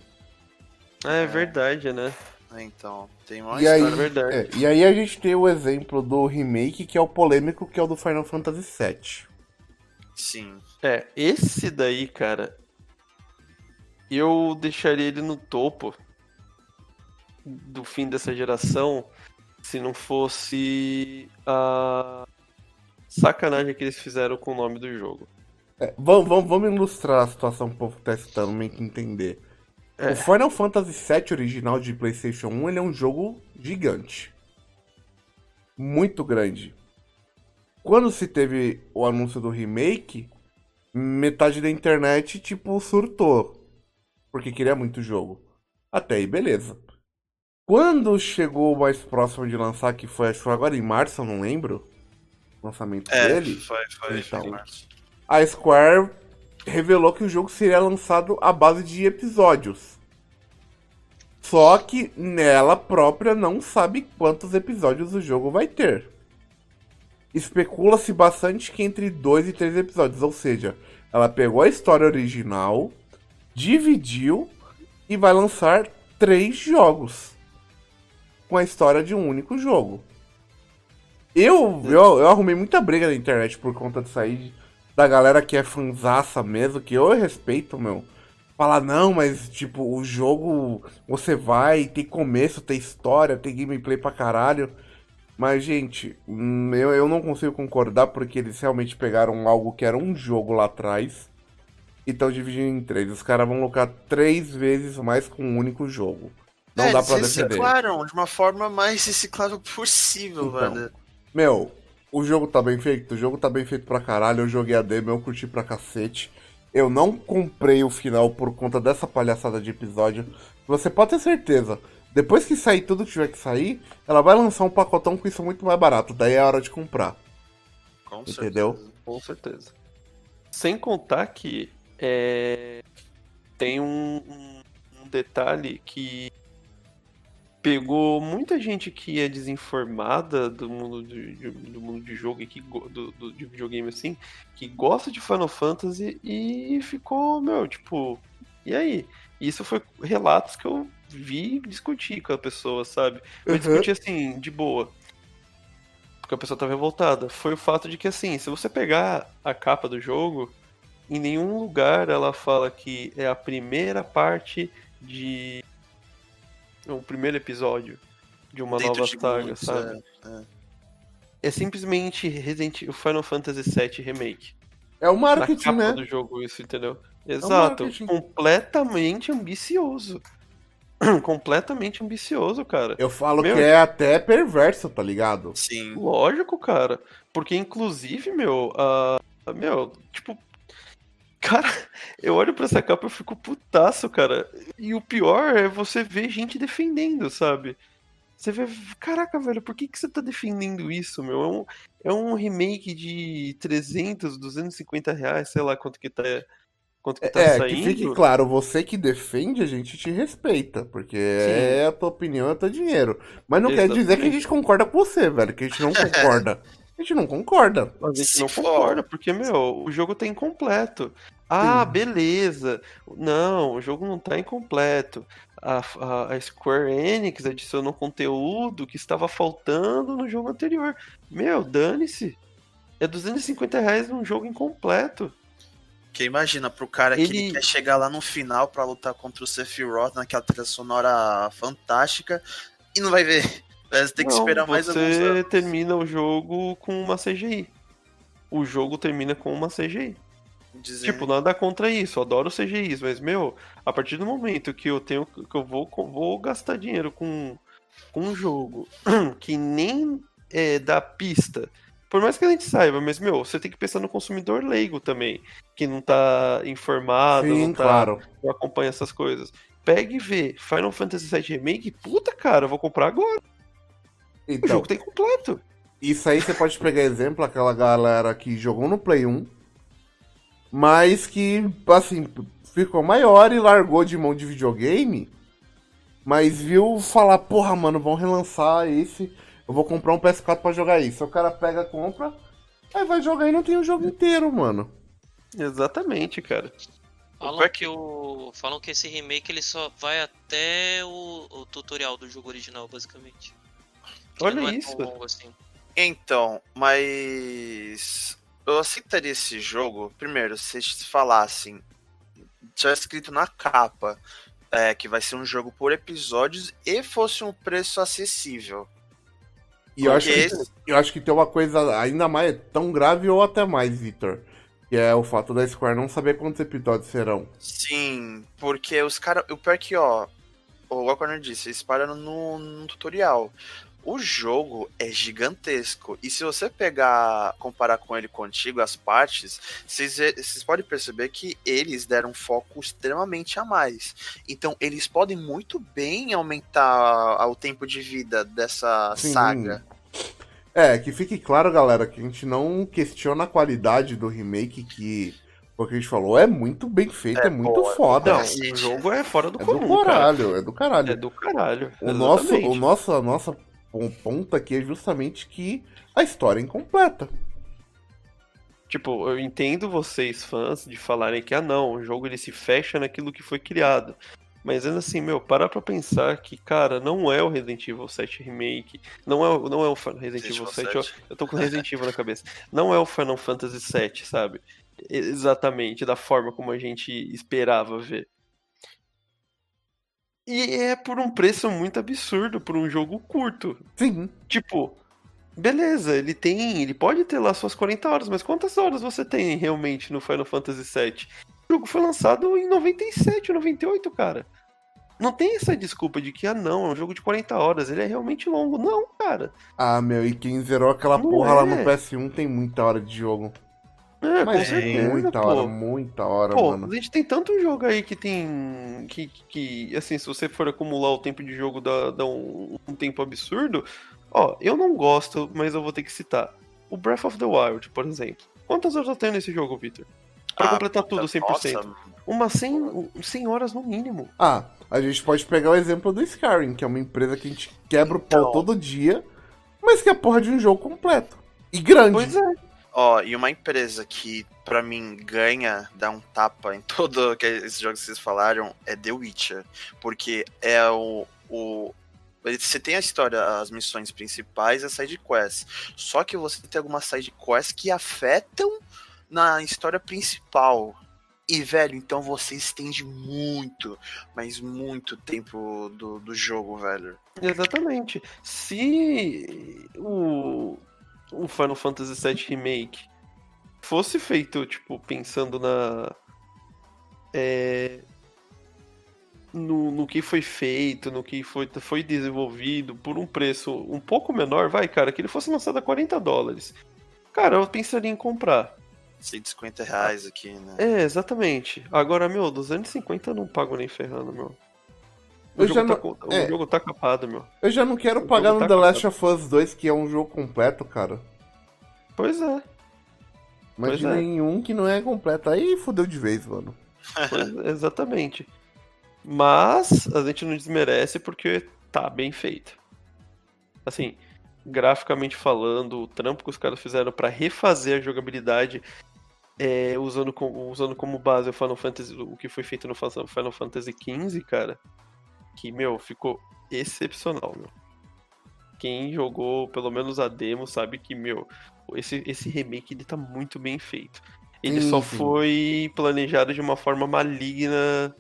É, verdade, né? Então, tem uma E aí, é verdade. é, e aí a gente tem o exemplo do remake, que é o polêmico, que é o do Final Fantasy VII. Sim. É, esse daí, cara, eu deixaria ele no topo do fim dessa geração se não fosse a sacanagem que eles fizeram com o nome do jogo. É, vamos, vamos, vamos ilustrar a situação pro povo testando, meio que entender. É. O Final Fantasy VII original de PlayStation 1 ele é um jogo gigante. Muito grande. Quando se teve o anúncio do remake, metade da internet, tipo, surtou. Porque queria muito jogo. Até aí, beleza. Quando chegou o mais próximo de lançar, que foi, acho que foi agora em março, eu não lembro. O lançamento É, dele. foi, foi, foi Então. em março. a Square revelou que o jogo seria lançado à base de episódios. Só que nela própria não sabe quantos episódios o jogo vai ter. Especula-se bastante que entre dois e três episódios, ou seja, ela pegou a história original, dividiu e vai lançar três jogos. com a história de um único jogo. Eu, eu, eu arrumei muita briga na internet por conta disso aí, da galera que é fanzaça mesmo, que eu respeito, meu. Falar, não, mas tipo, o jogo você vai, tem começo, tem história, tem gameplay pra caralho. Mas, gente, hum, eu, eu não consigo concordar porque eles realmente pegaram algo que era um jogo lá atrás e estão dividindo em três. Os caras vão lucrar três vezes mais com um único jogo. Não é, dá pra eles defender. reciclaram de uma forma mais reciclável possível, Então. velho. Meu, o jogo tá bem feito? O jogo tá bem feito pra caralho. Eu joguei a demo, eu curti pra cacete. Eu não comprei o final por conta dessa palhaçada de episódio. Você pode ter certeza. Depois que sair tudo que tiver que sair, ela vai lançar um pacotão com isso muito mais barato. Daí é a hora de comprar. Com Entendeu? certeza. Com certeza. Sem contar que é, tem um, um- um detalhe que pegou muita gente que é desinformada do mundo de, de- do mundo de jogo e que do, do- de videogame assim, que gosta de Final Fantasy e ficou, meu, tipo, e aí? Isso foi relatos que eu vi discutir com a pessoa, sabe? Eu Uhum. discuti assim, de boa. Porque a pessoa tá revoltada. Foi o fato de que, assim, se você pegar a capa do jogo, em nenhum lugar ela fala que é a primeira parte de. O primeiro episódio de uma Dentro nova de saga, muitos, sabe? é. É simplesmente Resident o Final Fantasy VII Remake. É o Na marketing, capa né? do jogo, isso, entendeu? Exato. marketing. completamente ambicioso. completamente ambicioso, cara. Eu falo Meu, que é até perverso, tá ligado? Sim. Lógico, cara. Porque, inclusive, meu, a. meu, tipo. Cara, eu olho pra essa capa e fico putaço, cara. E o pior é você ver gente defendendo, sabe? Você vê, caraca, velho, por que, que você tá defendendo isso, meu? É um, é um remake de 300, 250 reais, sei lá quanto que tá, quanto que tá É, saindo. que fique claro, você que defende, a gente te respeita, porque é a tua opinião, é o teu dinheiro. Mas não quer dizer que a Exatamente. gente concorda com você, velho, que a gente não concorda. A gente não concorda. A gente Se não for- concorda, porque, meu, o jogo tá incompleto. Ah, beleza. Não, o jogo não tá incompleto. A, a- a Square Enix adicionou conteúdo que estava faltando no jogo anterior. Meu, dane-se. É 250 reais num jogo incompleto. Que imagina pro cara que Ele- ele quer chegar lá no final pra lutar contra o Sephiroth naquela trilha sonora fantástica e não vai ver. Você tem que Não, esperar mais alguns Você anos. termina o jogo com uma CGI. O jogo termina com uma CGI. Dizendo... Tipo, nada contra isso, eu adoro CGIs, mas, meu, a partir do momento que eu tenho que eu vou, vou gastar dinheiro com, com um jogo que nem é, dá pista, por mais que a gente saiba, mas, meu, você tem que pensar no consumidor leigo também, que não tá informado, Sim, não, tá, claro. não acompanha essas coisas. Pega e vê Final Fantasy VII Remake, puta cara, eu vou comprar agora. O Então, jogo tá incompleto. isso aí você pode pegar exemplo, aquela galera que jogou no Play 1, mas que, assim, ficou maior e largou de mão de videogame, mas viu falar, porra, mano, vão relançar esse, eu vou comprar um PS4 pra jogar isso. O cara pega, compra, aí vai jogar e não tem o jogo inteiro, mano. Exatamente, cara. Falam pior que o. Falam que esse remake ele só vai até o, o tutorial do jogo original, basicamente. Olha não é isso. tão longo assim. Então, mas eu aceitaria esse jogo, primeiro, se eles falassem, tivesse escrito na capa é, que vai ser um jogo por episódios e fosse um preço acessível. E eu acho, que, esse- eu acho que tem uma coisa ainda mais tão grave ou até mais, Victor. Que é o fato da Square não saber quantos episódios serão. Sim, porque os caras. O pior é que, ó, o Walker disse, eles pararam no, no tutorial. O jogo é gigantesco. E se você pegar, comparar com ele contigo, as partes, vocês podem perceber que eles deram um foco extremamente a mais. Então, eles podem muito bem aumentar o tempo de vida dessa Sim. saga. É, que fique claro, galera, que a gente não questiona a qualidade do remake, que, o que a gente falou, é muito bem feito, é, É muito bom, é foda. Não, o jogo é fora do É do comum, cara. caralho, é do caralho. É do caralho. O nosso, o nosso, a nossa pon- ponta aqui é justamente que a história é incompleta. Tipo, eu entendo vocês, fãs, de falarem que, ah não, o jogo ele se fecha naquilo que foi criado. Mas ainda assim, meu, parar pra pensar que, cara, não é o Resident Evil 7 Remake, não é, o- não é o Resident Evil 7, eu, eu tô com Resident Evil na cabeça. Não é o Final Fantasy 7, sabe? Exatamente, da forma como a gente esperava ver. E é por um preço muito absurdo, por um jogo curto. Sim. Tipo, beleza, ele tem. Ele pode ter lá suas 40 horas, mas quantas horas você tem realmente no Final Fantasy VII? O jogo foi lançado em 97, 98, cara. Não tem essa desculpa de que, ah, não, é um jogo de 40 horas, ele é realmente longo. Não, cara. Ah, meu, e quem zerou aquela Não porra lá é. no PS1 tem muita hora de jogo. É, com Mas certeza, muita pô. hora, muita hora, Pô, mano. a gente tem tanto jogo aí que tem. Que, que assim, se você for acumular o tempo de jogo, dá, dá um, um tempo absurdo. Ó, eu não gosto, mas eu vou ter que citar. O Breath of the Wild, por exemplo. Quantas horas eu tenho nesse jogo, Victor? Pra Ah, completar tudo 100%. Nossa, Umas 100, 100 horas no mínimo. Ah, a gente pode pegar o exemplo do Skyrim, que é uma empresa que a gente quebra o pau Então. todo dia, mas que é a porra de um jogo completo. E grande. Pois é. Ó, e uma empresa que, pra mim, ganha, dá um tapa em todo que esses jogos que vocês falaram, é The Witcher. Porque é o. o você tem a história, as missões principais e as side quests. Só que você tem algumas side quests que afetam na história principal. E, velho, então você estende muito, mas muito tempo do, do jogo, velho. Exatamente. Se o, o Final Fantasy VII Remake fosse feito, tipo, pensando na. é, no, no que foi feito, no que foi, foi desenvolvido por um preço um pouco menor, vai, cara, que ele fosse lançado a 40 dólares. Cara, eu pensaria em comprar. 150 reais aqui, né? É, exatamente. Agora, meu, 250 eu não pago nem ferrando, meu. O, Eu jogo, tá, não- o é. jogo tá capado, meu. Eu já não quero O pagar no tá The Last of Us 2, que é um jogo completo, cara. Pois é. Pois é. em um que não é completo. Aí fodeu de vez, mano. Pois- exatamente. Mas a gente não desmerece porque tá bem feito. Assim, graficamente falando, o trampo que os caras fizeram pra refazer a jogabilidade é, usando, como, usando como base o Final Fantasy, o que foi feito no Final Fantasy XV, cara, que, meu, ficou excepcional, meu. Quem jogou pelo menos a demo sabe que, meu, esse, esse remake ele tá muito bem feito. Ele Sim, só sim. foi planejado de uma forma maligna,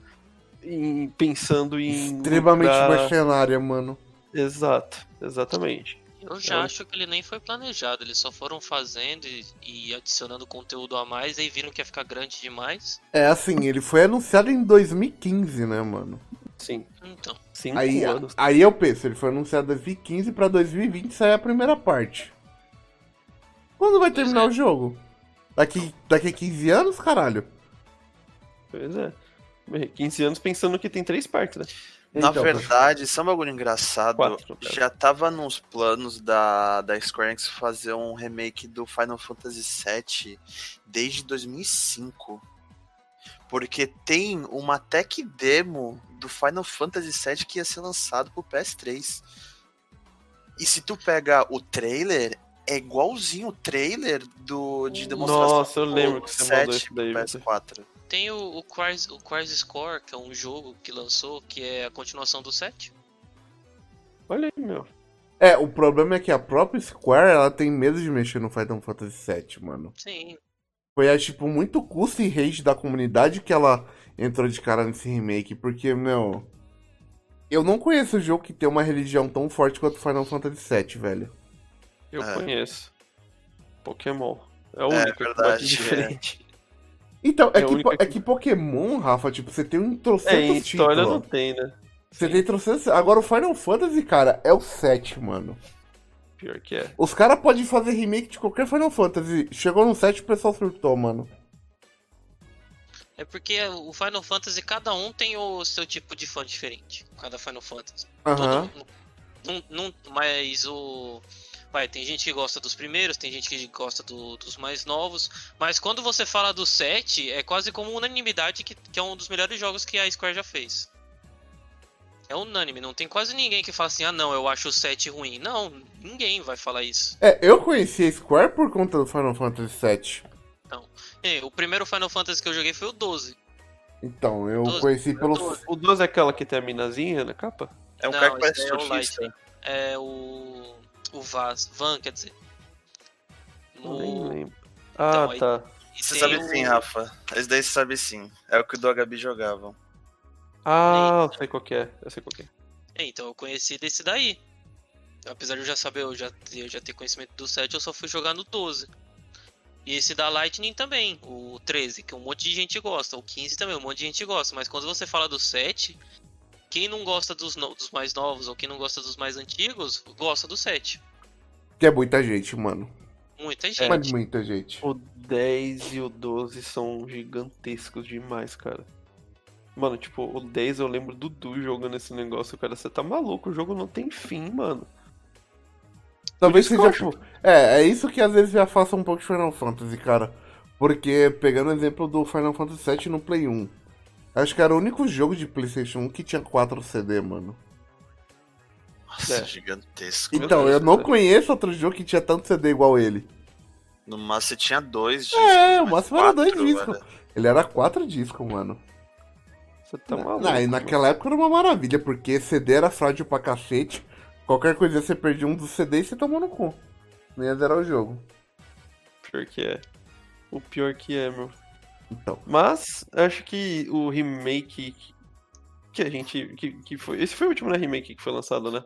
em- pensando em. Extremamente lucrar- mercenária, mano. Exato, exatamente. Eu já Eu- acho que ele nem foi planejado, eles só foram fazendo e, e adicionando conteúdo a mais, aí viram que ia ficar grande demais. É assim, ele foi anunciado em 2015, né, mano? Sim, Então, cinco Aí, anos. aí eu penso, ele foi anunciado em 2015 pra 2020 sair a primeira parte. Quando vai terminar é. o jogo? Daqui, daqui a 15 anos, caralho? Pois é. 15 anos pensando que tem três partes, né? Na Então, verdade, isso é um bagulho engraçado. Quatro, caso. já tava nos planos da, da Square Enix fazer um remake do Final Fantasy VII desde 2005. Porque tem uma tech demo do Final Fantasy VII que ia ser lançado pro PS3. E se tu pega o trailer, é igualzinho o trailer do, de demonstração Nossa, eu do lembro que você mandou 7 isso daí, pro Vitor. PS4. tem o, o, Crisis, o Crisis Core, que é um jogo que lançou, que é a continuação do 7. Olha aí, meu. É, o problema é que a própria Square, ela tem medo de mexer no Final Fantasy VII, mano. Sim, Foi, é, tipo, muito custo e rage da comunidade que ela entrou de cara nesse remake, porque, meu... Eu não conheço jogo que tem uma religião tão forte quanto Final Fantasy VII, velho. Eu É. conheço. Pokémon. É o É, único que verdade, bate diferente. Então, é, É a que, é que- Pokémon, Rafa, tipo, você tem um É, trocentos em história títulos. não tem, né? Você tem trocentos... Agora o Final Fantasy, cara, é o 7, mano. Pior que é. Os caras podem fazer remake de qualquer Final Fantasy. Chegou no 7 o pessoal surtou, mano. é porque o Final Fantasy, cada um tem o seu tipo de fã diferente. Cada Final Fantasy. Aham. Não, mas o. Vai, tem gente que gosta dos primeiros, tem gente que gosta do- dos mais novos. Mas quando você fala do 7, é quase como unanimidade que, que é um dos melhores jogos que a Square já fez. É unânime, não tem quase ninguém que fala assim, ah não, eu acho o 7 ruim. Não, ninguém vai falar isso. É, eu conheci a Square por conta do Final Fantasy VII. É, o primeiro Final Fantasy que eu joguei foi o 12. Então, eu Doze. conheci pelo. O 12 é aquela que tem a minazinha na capa? É um Não, cara que parece é o surfista. Lightning. É o. O Vaz. Van, quer dizer. Eu nem No... lembro. Ah, aí- tá. e Você sabe sim, Rafa. Esse daí você sabe sim. É o que o do HB jogavam. Ah, eu sei qual que é. Eu sei qual que é. É, então eu conheci desse daí. Apesar de eu já saber, eu já, ter- eu já ter conhecimento do 7, eu só fui jogar no 12. E esse da Lightning também, o 13, que um monte de gente gosta. O 15 também, um monte de gente gosta. Mas quando você fala do 7, quem não gosta dos, no- dos mais novos ou quem não gosta dos mais antigos, gosta do 7. Que é muita gente, mano. Muita gente. Mas muita gente. O 10 e o 12 são gigantescos demais, cara. Mano, tipo, o 10 eu lembro do Du jogando esse negócio, cara. Você tá maluco, o jogo não tem fim, mano. Talvez seja. acho- tipo, É, é isso que às vezes já faça um pouco de Final Fantasy, cara. Porque, pegando o exemplo do Final Fantasy VII no Play 1, acho que era o único jogo de PlayStation 1 que tinha 4 CD, mano. Nossa, É. gigantesco. Então, Deus, eu não cara. conheço outro jogo que tinha tanto CD igual ele. No máximo você tinha dois discos. É, o mas máximo era dois quatro, discos. era. Ele era 4 discos, mano. Você tá maluco. Não, e naquela época era uma maravilha, porque CD era frágil pra cacete. Qualquer coisa você perdia um dos CDs e você tomou no cu. Nem ia zerar o jogo. Pior que é. O pior que é, meu. Então. Mas, acho que o remake que a gente. Que, que foi. Esse foi o último né, remake que foi lançado, né?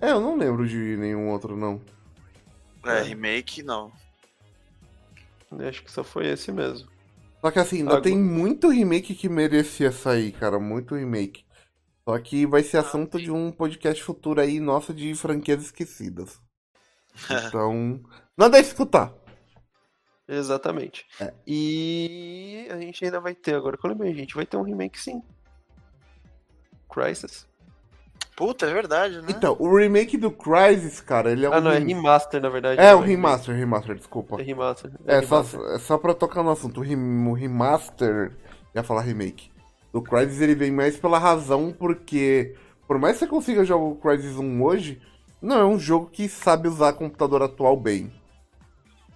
É, eu não lembro de nenhum outro, não. É, remake não. Acho que só foi esse mesmo. Só que assim, ainda Agora- tem muito remake que merecia sair, cara. Muito remake. Só que vai ser assunto de um podcast futuro aí, nosso, de franquias esquecidas. Então, nada a escutar. Exatamente. É. E a gente ainda vai ter, agora que eu lembrei, a gente vai ter um remake sim. Crisis. Puta, é verdade, né? Então, o remake do Crysis, cara, ele é um. ah, não, é rem- remaster, na verdade. É, não o remaster, remaster, desculpa. É remaster. É, só, remaster. é só pra tocar no assunto. O, rem- o remaster, ia falar remake, do Crysis ele vem mais pela razão porque, por mais que você consiga jogar o Crysis 1 hoje, não é um jogo que sabe usar computador atual bem.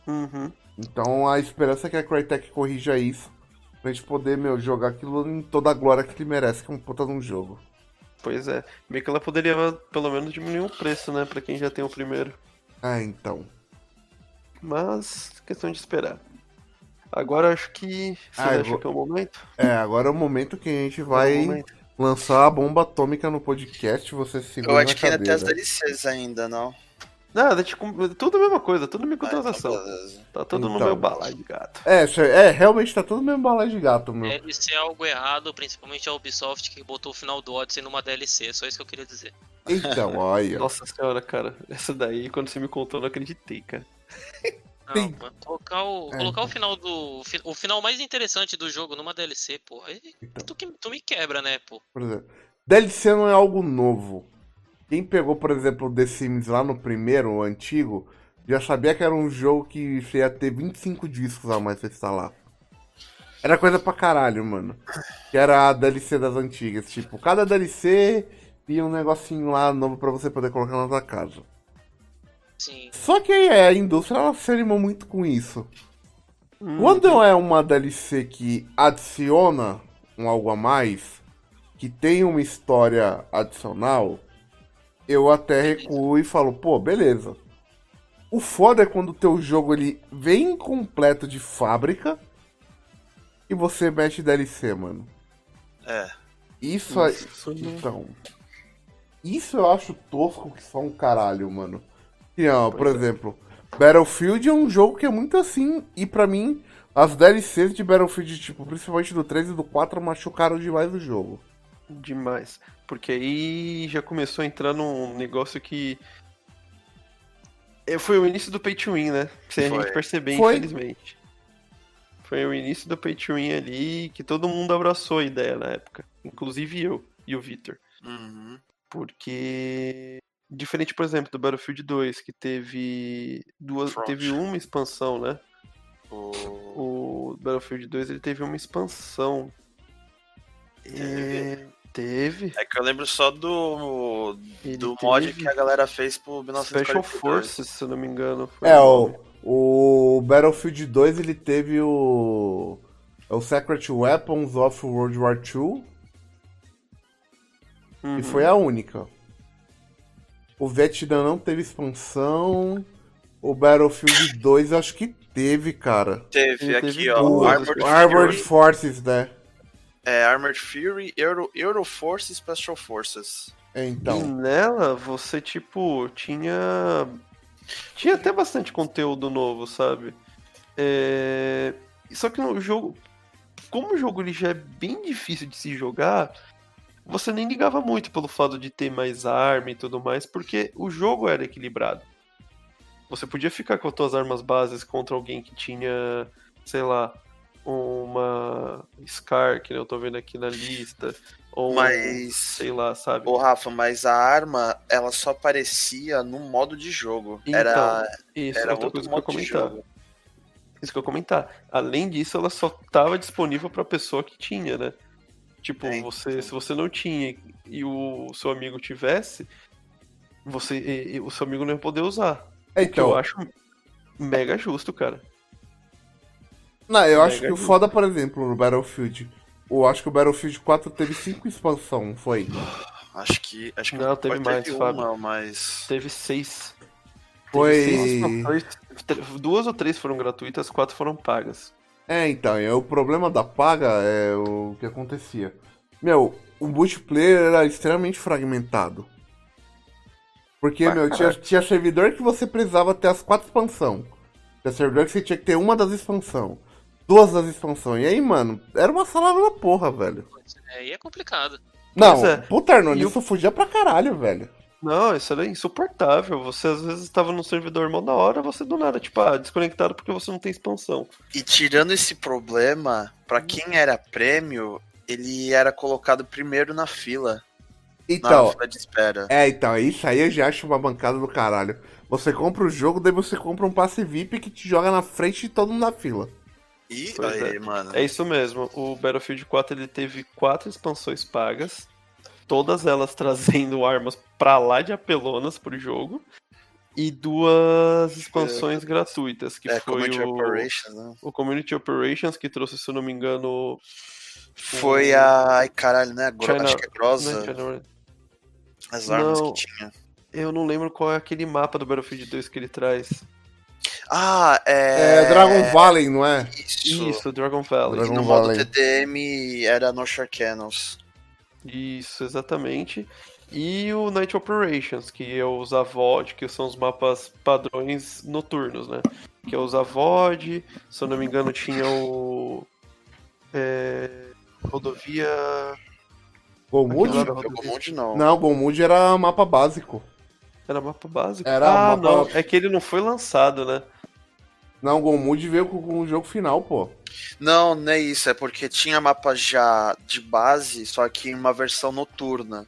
Uhum. Então a esperança é que a Crytek corrija isso, pra gente poder, meu, jogar aquilo em toda a glória que ele merece, que é um puta de um jogo. Pois é. Meio que ela poderia pelo menos diminuir o preço, né? Pra quem já tem o primeiro. Ah, então. Mas, questão de esperar. Agora acho que. Você Ah, acha vou- que é o momento? É, agora é o momento que a gente É vai momento. lançar a bomba atômica no podcast, você segura Eu na acho que ainda tem cadeira. as DLCs ainda, não? Nada, tipo, tudo a mesma coisa, tudo microtransação. Ah, então. Tá tudo no Então. meu balaio de gato. É, é, realmente tá tudo mesmo balai de gato, meu. Deve ser algo errado, principalmente a Ubisoft que botou o final do Odyssey numa DLC, é só isso que eu queria dizer. Então, olha. Nossa senhora, cara. Essa daí, quando você me contou, eu não acreditei, cara. Não, mano, colocar o, É, colocar o então. final do. O final mais interessante do jogo numa DLC, pô. Aí Então. tu, que- tu me quebra, né, pô? Por exemplo, DLC não é algo novo. Quem pegou, por exemplo, o The Sims lá no primeiro, o antigo, já sabia que era um jogo que você ia ter 25 discos a mais pra instalar. Era coisa pra caralho, mano. Que era a DLC das antigas. Tipo, cada DLC tinha um negocinho lá novo pra você poder colocar na sua casa. Sim. Só que é, a indústria ela se animou muito com isso. Hum, Quando é uma DLC que adiciona um algo a mais, que tem uma história adicional, eu até recuo e falo, pô, beleza. O foda é quando o teu jogo ele vem completo de fábrica e você mexe DLC, mano. É. Isso aí. Isso não- Então. Isso eu acho tosco que só um caralho, mano. E, ó, por é. exemplo, Battlefield é um jogo que é muito assim. E pra mim, as DLCs de Battlefield, tipo, principalmente do 3 e do 4, machucaram demais o jogo. Demais. Porque aí já começou a entrar num negócio que. É, Foi o início do pay to win, né? Sem a Foi. gente perceber, Foi. infelizmente. Foi o início do pay to win ali que todo mundo abraçou a ideia na época. Inclusive eu e o Victor. Uhum. Porque. Diferente, por exemplo, do Battlefield 2, que teve duas. Front. Teve uma expansão, né? O... O Battlefield 2 ele teve uma expansão. É, teve. É que eu lembro só do, Ele do mod teve que a galera fez pro Special 1942. Forces, se eu não me engano. foi É, o o, Battlefield 2 ele teve o. É o Secret Weapons of World War II. Uhum. E foi a única. O Vietnã não teve expansão. O Battlefield 2 acho que teve, cara. Teve Ele aqui, teve ó. O O Armored, Armored Forces, né? É, Armored Fury, Euro, Euro Force e Special Forces. É, E então. nela você, tipo, tinha. Tinha até bastante conteúdo novo, sabe? É... Só que no jogo. Como o jogo ele já é bem difícil de se jogar, você nem ligava muito pelo fato de ter mais arma e tudo mais, porque o jogo era equilibrado. Você podia ficar com as suas armas bases contra alguém que tinha, sei lá, uma Scar, que eu tô vendo aqui na lista, ou Mas. sei lá, sabe? Ô, Rafa, mas a arma, ela só aparecia no modo de jogo. Então, era Isso, era outra outro coisa que eu comentar. Isso que eu ia comentar. Além disso, ela só estava disponível para pessoa que tinha, né? Tipo, É, você, então. se você não tinha e o seu amigo tivesse, você, e- e o seu amigo não ia poder usar. É, O que eu então. acho mega justo, cara. Não, eu acho que o foda, por exemplo, no Battlefield. Eu acho que o Battlefield 4 teve 5 expansão, foi. Acho que. Acho que Não, teve mais, ter Fábio. uma, mas. Teve seis. Foi- Teve seis duas ou três foram gratuitas, quatro foram pagas. É, então, e o problema da paga é o que acontecia. Meu, o multiplayer era extremamente fragmentado. Porque, Pra meu, tinha, tinha servidor que você precisava ter as quatro expansão. Tinha servidor que você tinha que ter uma das expansão. Duas das expansões. E aí, mano, era uma salada da porra, velho. Aí é complicado. Não, é. puta, E o- isso fugia pra caralho, velho. Não, isso era insuportável. Você às vezes estava no servidor mó da hora, você do nada, tipo, ah, desconectado porque você não tem expansão. E tirando esse problema, pra quem era prêmio, ele era colocado primeiro na fila. Na Então, fila de espera. É, então, isso aí eu já acho uma bancada do caralho. Você compra o jogo, daí você compra um passe VIP que te joga na frente de todo mundo na fila. E Pois aí, é. mano. É isso mesmo. O Battlefield 4 ele teve quatro expansões pagas, todas elas trazendo armas pra lá de apelonas pro jogo, e duas expansões gratuitas, que é, foi Community o, Operations, né? o Community Operations, que trouxe, se eu não me engano, Foi a. Ai, caralho, né? China- Acho que é Grosa. né, China- As armas Não. que tinha. eu não lembro qual é aquele mapa do Battlefield 2 que ele traz. Ah, É, é. Dragon Valley, não é? Isso. Isso, Dragon Valley. Dragon no modo Valley. TDM era no Cannons. Isso, exatamente. E o Night Operations, que é os AVOD, que são os mapas padrões noturnos, né? Que é os AVOD, se eu não me engano tinha o... é, rodovia... Monte não. Não, Golmood era mapa básico. Era mapa básico? Era ah, mapa- não, é que ele não foi lançado, né? Não, Golmood veio com, com o jogo final, pô. Não, não é isso. É porque tinha mapa já de base, só que em uma versão noturna.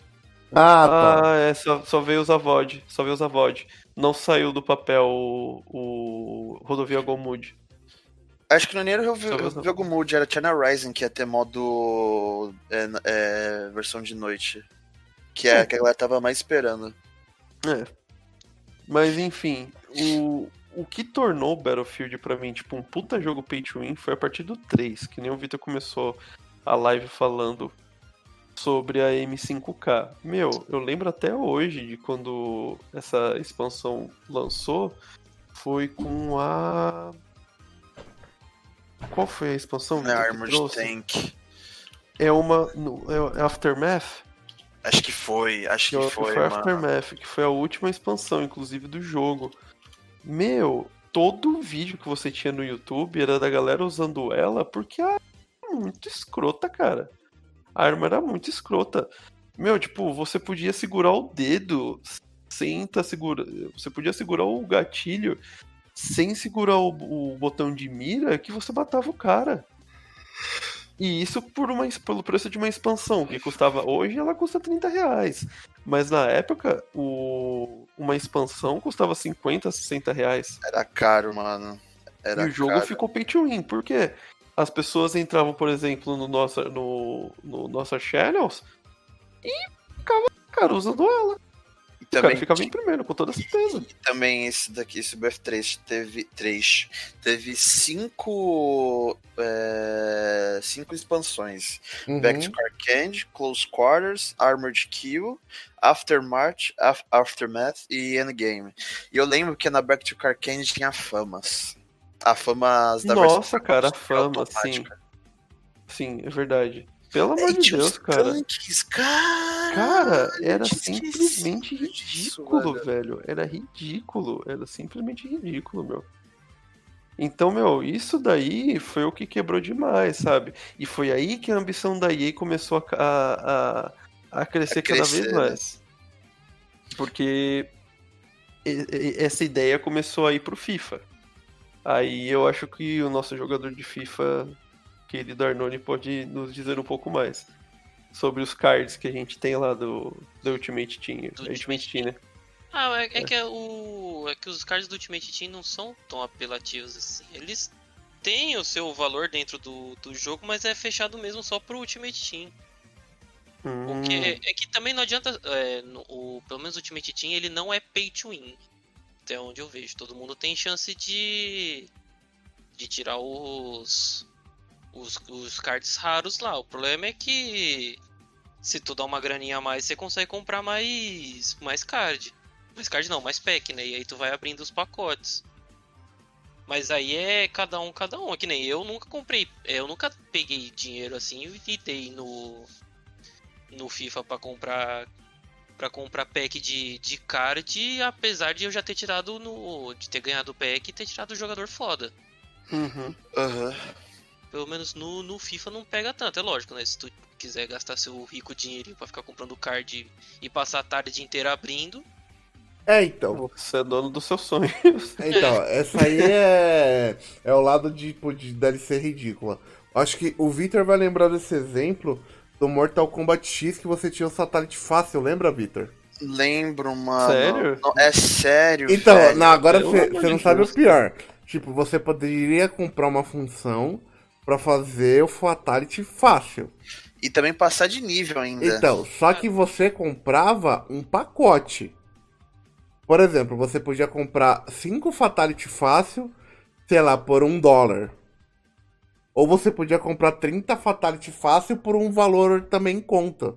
Ah, tá. Ah, é, só, só veio os AVOD, só veio os AVOD. Não saiu do papel o, o Rodovia Golmood. Acho que não era o jogo Mood, era China Rising que ia ter modo. é, é, versão de noite. Que é a que a galera tava mais esperando. É. Mas enfim, o, o que tornou Battlefield pra mim, tipo, um puta jogo pay to win foi a partir do 3, que nem o Vitor começou a live falando sobre a M5K. Meu, eu lembro até hoje de quando essa expansão lançou, foi com a. Qual foi a expansão? Que Armored? Tank. É uma. no- É Aftermath? Acho que foi, acho Que que foi, foi. Aftermath, que foi a última expansão, inclusive, do jogo. Meu, todo vídeo que você tinha no YouTube era da galera usando ela porque a arma era muito escrota, cara. A arma era muito escrota. Meu, tipo, você podia segurar o dedo sem tá segura... Você podia segurar o gatilho sem segurar o, o botão de mira que você matava o cara. E isso por uma, pelo preço de uma expansão, que custava. Hoje ela custa 30 reais. Mas na época, o, uma expansão custava 50, 60 reais. Era caro, mano. Era e o jogo caro. ficou pay to win, porque as pessoas entravam, por exemplo, no nossa, no, no nossa channels e ficava, cara, usando ela. Também, ficava em primeiro, com toda certeza. E também esse daqui, esse BF3 teve três, teve cinco, é, cinco expansões. Uhum. Back to Carcandy, Close Quarters, Armored Kill, Aftermath, Aftermath e Endgame. E eu lembro que na Back to Carcandy tinha famas. A fama da Nossa, cara, a fama, sim. Sim, é verdade. Pelo amor de Deus, cara. Tanques, cara. Cara, era simplesmente ridículo, velho. Era ridículo. Era simplesmente ridículo, meu. Então, meu, isso daí foi o que quebrou demais, sabe? E foi aí que a ambição da EA começou a, a, a crescer, a crescer cada vez né? mais. Porque essa ideia começou a ir pro FIFA. Aí eu acho que o nosso jogador de FIFA querido Arnone pode nos dizer um pouco mais sobre os cards que a gente tem lá do, do Ultimate Team. Do Ultimate Team, né? Ah, é, é, que é, o, é que os cards do Ultimate Team não são tão apelativos assim. Eles têm o seu valor dentro do, do jogo, mas é fechado mesmo só pro Ultimate Team. Hum. Porque é que também não adianta. É, no, o, pelo menos o Ultimate Team ele não é pay to win. Até onde eu vejo. Todo mundo tem chance de. de tirar os os, os cards raros lá. O problema é que se tu dá uma graninha a mais, você consegue comprar mais, mais card. Mais card não, mais pack, né? E aí tu vai abrindo os pacotes. Mas aí é cada um, cada um. É que nem eu nunca comprei. Eu nunca peguei dinheiro assim e dei no. No FIFA para comprar. para comprar pack de, de card. Apesar de eu já ter tirado no. De ter ganhado o pack e ter tirado o jogador foda. Uhum. Uhum pelo menos no, no FIFA não pega tanto. É lógico, né? Se tu quiser gastar seu rico dinheirinho pra ficar comprando card e passar a tarde inteira abrindo. É, então. Você é dono dos seus sonhos. Então, essa aí é, é o lado de, tipo, de DLC ridícula. Acho que o Victor vai lembrar desse exemplo do Mortal Kombat X que você tinha o satélite fácil, lembra, Victor? Lembro, mano. Sério? Não, é sério. Então, velho. não, agora você não sabe o pior. Tipo, você poderia comprar uma função para fazer o Fatality fácil. E também passar de nível ainda. Então, só que você comprava um pacote. Por exemplo, você podia comprar 5 Fatality fácil, sei lá, por um dólar. Ou você podia comprar 30 Fatality fácil por um valor também em conta.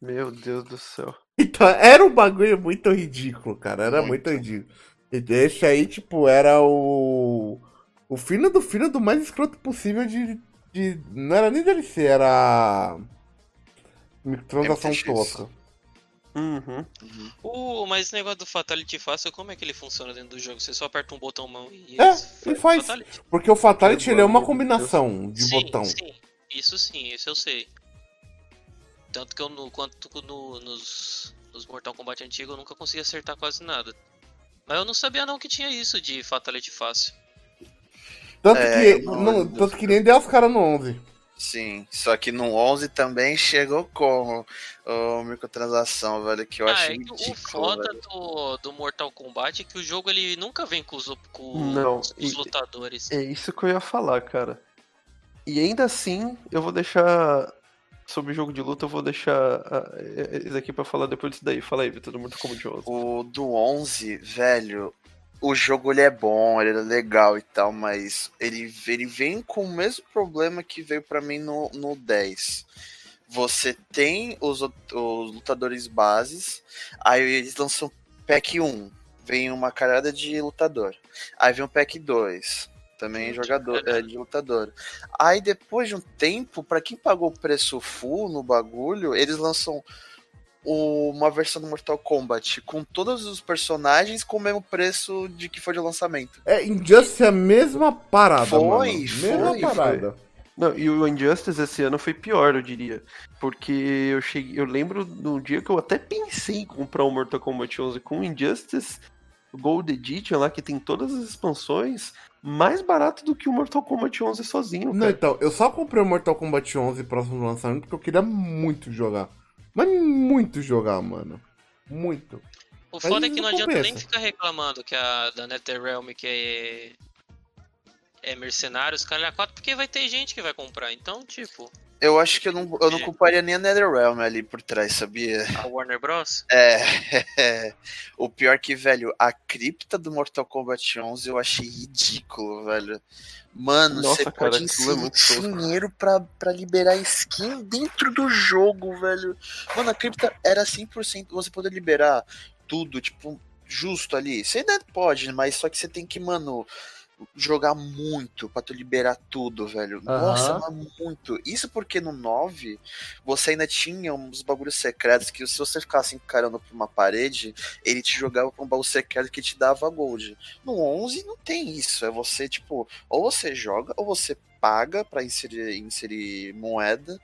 Meu Deus do céu. Então, era um bagulho muito ridículo, cara. Era muito, muito ridículo. E esse aí, tipo, era o o fino do fino do mais escroto possível de. de não era nem DLC, era. Transação tosca. Uhum. uhum. O, mas esse negócio do Fatality fácil, como é que ele funciona dentro do jogo? Você só aperta um botão mão e. É, ele faz. Fatality. Porque o Fatality ele é uma combinação de sim, botão. Sim, isso sim, isso eu sei. Tanto que eu, no, quanto no, nos, nos Mortal Kombat antigos, eu nunca consegui acertar quase nada. Mas eu não sabia não que tinha isso de Fatality fácil. Tanto, é, que, não, tanto que nem deu os caras no 11. Sim, só que no 11 também chegou com o microtransação, velho, que eu ah, achei é ridículo, O foda do, do Mortal Kombat é que o jogo ele nunca vem com os, com não, os, os lutadores. É isso que eu ia falar, cara. E ainda assim, eu vou deixar sobre o jogo de luta, eu vou deixar isso aqui para falar depois disso daí. Fala aí, Vitor, do Mortal Kombat 11. O do 11, velho, o jogo ele é bom, ele é legal e tal, mas ele, ele vem com o mesmo problema que veio para mim no, no 10. Você tem os, os lutadores bases, aí eles lançam pack 1, vem uma carada de lutador. Aí vem o pack 2, também jogador é, de lutador. Aí depois de um tempo, para quem pagou o preço full no bagulho, eles lançam uma versão do Mortal Kombat com todos os personagens com o mesmo preço de que foi de lançamento. É, Injustice é a mesma parada, foi, mano. Foi, mesma parada. Foi. Não, e o Injustice esse ano foi pior, eu diria. Porque eu cheguei. Eu lembro no dia que eu até pensei em comprar o Mortal Kombat 11 com o Injustice Gold Edition lá, que tem todas as expansões, mais barato do que o Mortal Kombat 11 sozinho. Cara. Não, então, eu só comprei o Mortal Kombat 11 próximo lançamento porque eu queria muito jogar. Mas muito jogar, mano. Muito. O foda é que não adianta nem ficar reclamando que a da NetherRealm que é é mercenários, cara, é 4, porque vai ter gente que vai comprar. Então, tipo, Eu acho que eu não, eu não culparia nem a NetherRealm ali por trás, sabia? a Warner Bros. É, o pior que, velho, a cripta do Mortal Kombat 11 eu achei ridículo, velho. Mano, Nossa, você cara, pode é inserir dinheiro pra, pra liberar skin dentro do jogo, velho. Mano, a cripta era 100% você poder liberar tudo, tipo, justo ali. Você ainda pode, mas só que você tem que, mano, jogar muito pra tu liberar tudo, velho. Nossa, Aham. mas muito. Isso porque no 9 você ainda tinha uns bagulhos secretos que se você ficasse encarando pra uma parede, ele te jogava pra um baú secreto que te dava gold. No 11 não tem isso. É você, tipo, ou você joga ou você paga pra inserir, inserir moeda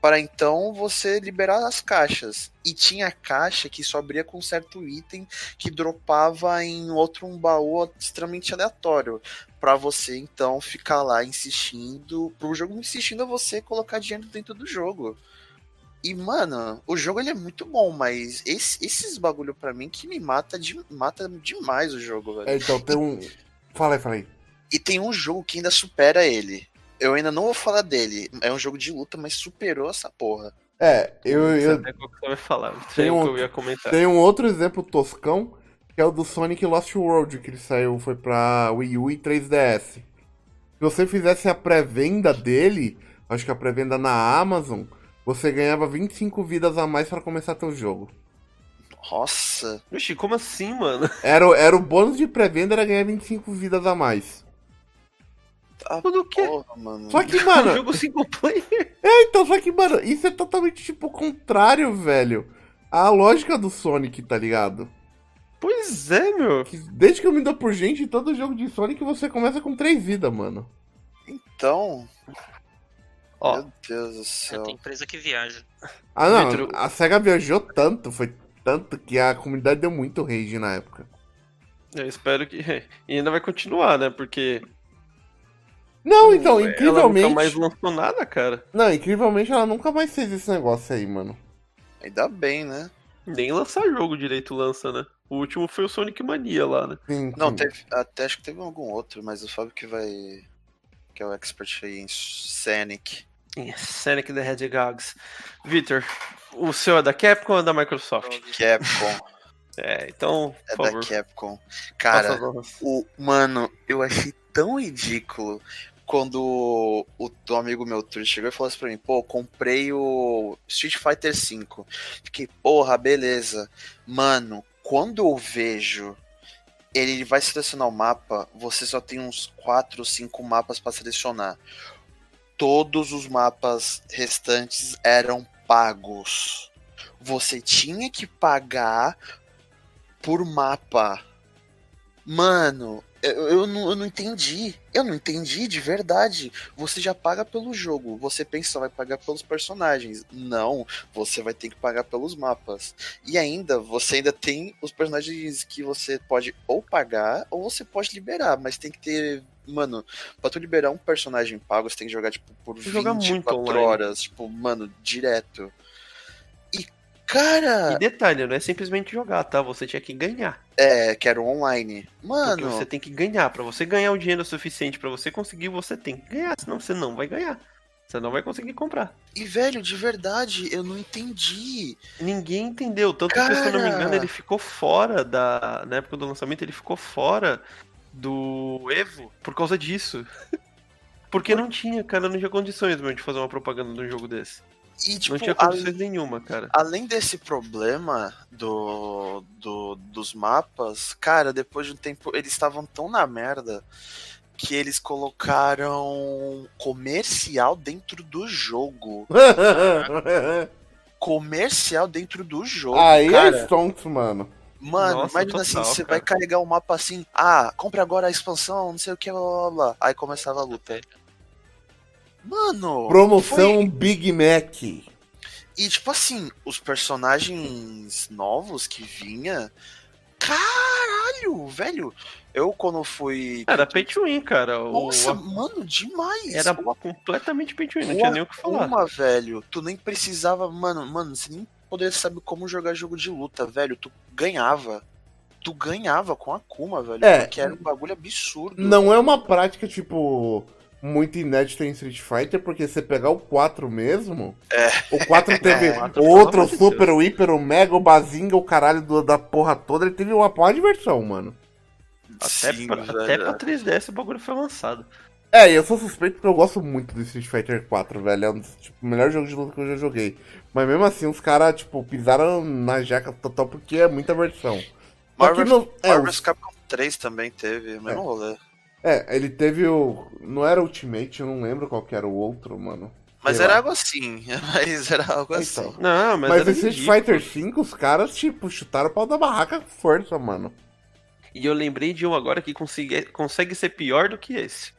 para então você liberar as caixas. E tinha caixa que só abria com certo item que dropava em outro um baú extremamente aleatório. Pra você então ficar lá insistindo, pro jogo insistindo a você colocar dinheiro dentro do jogo. E, mano, o jogo ele é muito bom, mas esse- esses bagulho pra mim que me mata, de, mata demais o jogo, velho. É, então tem um. Fala aí. E tem um jogo que ainda supera ele. Eu ainda não vou falar dele. É um jogo de luta, mas superou essa porra. É, eu, Não sei eu até qual que você vai falar. Tem um- que eu ia comentar. tenho um outro exemplo toscão, que é o do Sonic Lost World, que ele saiu, foi pra Wii U e 3DS. Se você fizesse a pré-venda dele, acho que a pré-venda na Amazon, você ganhava 25 vidas a mais pra começar teu jogo. Nossa. Oxi, como assim, mano? Era, era o bônus de pré-venda, era ganhar 25 vidas a mais. Ah, Tudo o quê? porra, mano. Só que, mano, jogo single player. É, então, só que, mano, isso é totalmente, tipo, o contrário, velho. A lógica do Sonic, tá ligado? Pois é, meu. Desde que eu me dou por gente, todo jogo de Sonic você começa com três vidas, mano. Então, Ó, meu Deus do É, céu. tem empresa que viaja. Ah, não, Vitor, a SEGA viajou tanto, foi tanto que a comunidade deu muito rage na época. eu espero que. E ainda vai continuar, né? Porque. Não, então, ela incrivelmente. nunca mais lançou nada, cara. Não, incrivelmente ela nunca mais fez esse negócio aí, mano. Ainda bem, né? Nem lançar jogo direito lança, né? O último foi o Sonic Mania lá, né? Sim, Não, sim. teve. Até acho que teve algum outro, mas o Fábio que vai. Que é o expert aí em Sonic. Em Sonic the Hedgehogs. Victor, o seu é da Capcom ou é da Microsoft? Capcom. É, então, É por da favor. Capcom. Cara, o. Mano, eu achei tão ridículo quando o, o amigo meu Tur chegou e falou assim pra mim, pô, comprei o Street Fighter V. Fiquei, porra, beleza. Mano, quando eu vejo ele vai selecionar o mapa, você só tem uns 4 ou 5 mapas pra selecionar. Todos os mapas restantes eram pagos. Você tinha que pagar por mapa. Mano, eu, eu, não, eu não entendi. Eu não entendi de verdade. Você já paga pelo jogo. Você pensa vai pagar pelos personagens. Não, você vai ter que pagar pelos mapas. E ainda, você ainda tem os personagens que você pode ou pagar ou você pode liberar. Mas tem que ter. Mano, pra tu liberar um personagem pago, você tem que jogar, tipo, por Tem que jogar muito 24 online. horas. Tipo, mano, direto. Cara. E detalhe, não é simplesmente jogar, tá? Você tinha que ganhar. É, quero online. Porque Mano, você tem que ganhar. Pra você ganhar o dinheiro suficiente pra você conseguir, você tem que ganhar. Senão você não vai ganhar. Você não vai conseguir comprar. e velho, de verdade, eu não entendi. Ninguém entendeu. Tanto que, se eu não me engano, Cara! ele ficou fora da. Na época do lançamento, ele ficou fora do Evo por causa disso. Porque não tinha, cara, não tinha condições mesmo de fazer uma propaganda de um jogo desse. E, tipo, não tinha condições nenhuma, cara. além desse problema do, do- dos mapas, cara, depois de um tempo, eles estavam tão na merda que eles colocaram comercial dentro do jogo. Comercial dentro do jogo, Aí cara. é Stonks, mano. Mano, Nossa, imagina total, assim, você vai carregar o mapa assim, ah, compre agora a expansão, não sei o que, blá blá blá. Aí começava a luta. Mano, Promoção foi- Big Mac. E tipo assim, os personagens novos que vinha. Caralho, velho. Eu quando fui. Era pay to win, cara. O- Nossa, a- mano, demais. Era O completamente pay to win, não o tinha nem o que falar. Akuma, velho, tu nem precisava, mano, mano, você nem poderia saber como jogar jogo de luta, velho. Tu ganhava. tu ganhava com a Akuma, velho. É. Porque era um bagulho absurdo. Não é uma prática, tipo, muito inédita em Street Fighter, porque você pegar o 4 mesmo. É. O 4 teve É, o 4, o pelo outro, o Super, Deus. o Hyper, o Mega, o Bazinga, o caralho do- da porra toda. Ele teve uma porra de versão, mano. Até, Sim, pra, até pra 3DS o bagulho foi lançado. É, e eu sou suspeito porque eu gosto muito do Street Fighter 4, velho. É um dos tipo, melhores jogos de luta que eu já joguei. Mas mesmo assim, os caras, tipo, pisaram na jaca total porque é muita versão. Marvel, no- é, Marvel os- Capcom 3 também teve, o mesmo rolê. É, ele teve o. Não era Ultimate, eu não lembro qual que era o outro, mano. Mas Sei era lá. algo assim. Mas era algo assim. Então. Não, mas, Mas Street ridículo. Fighter 5, os caras, tipo, chutaram o pau da barraca com força, mano. E eu lembrei de um agora que consegue, consegue ser pior do que esse.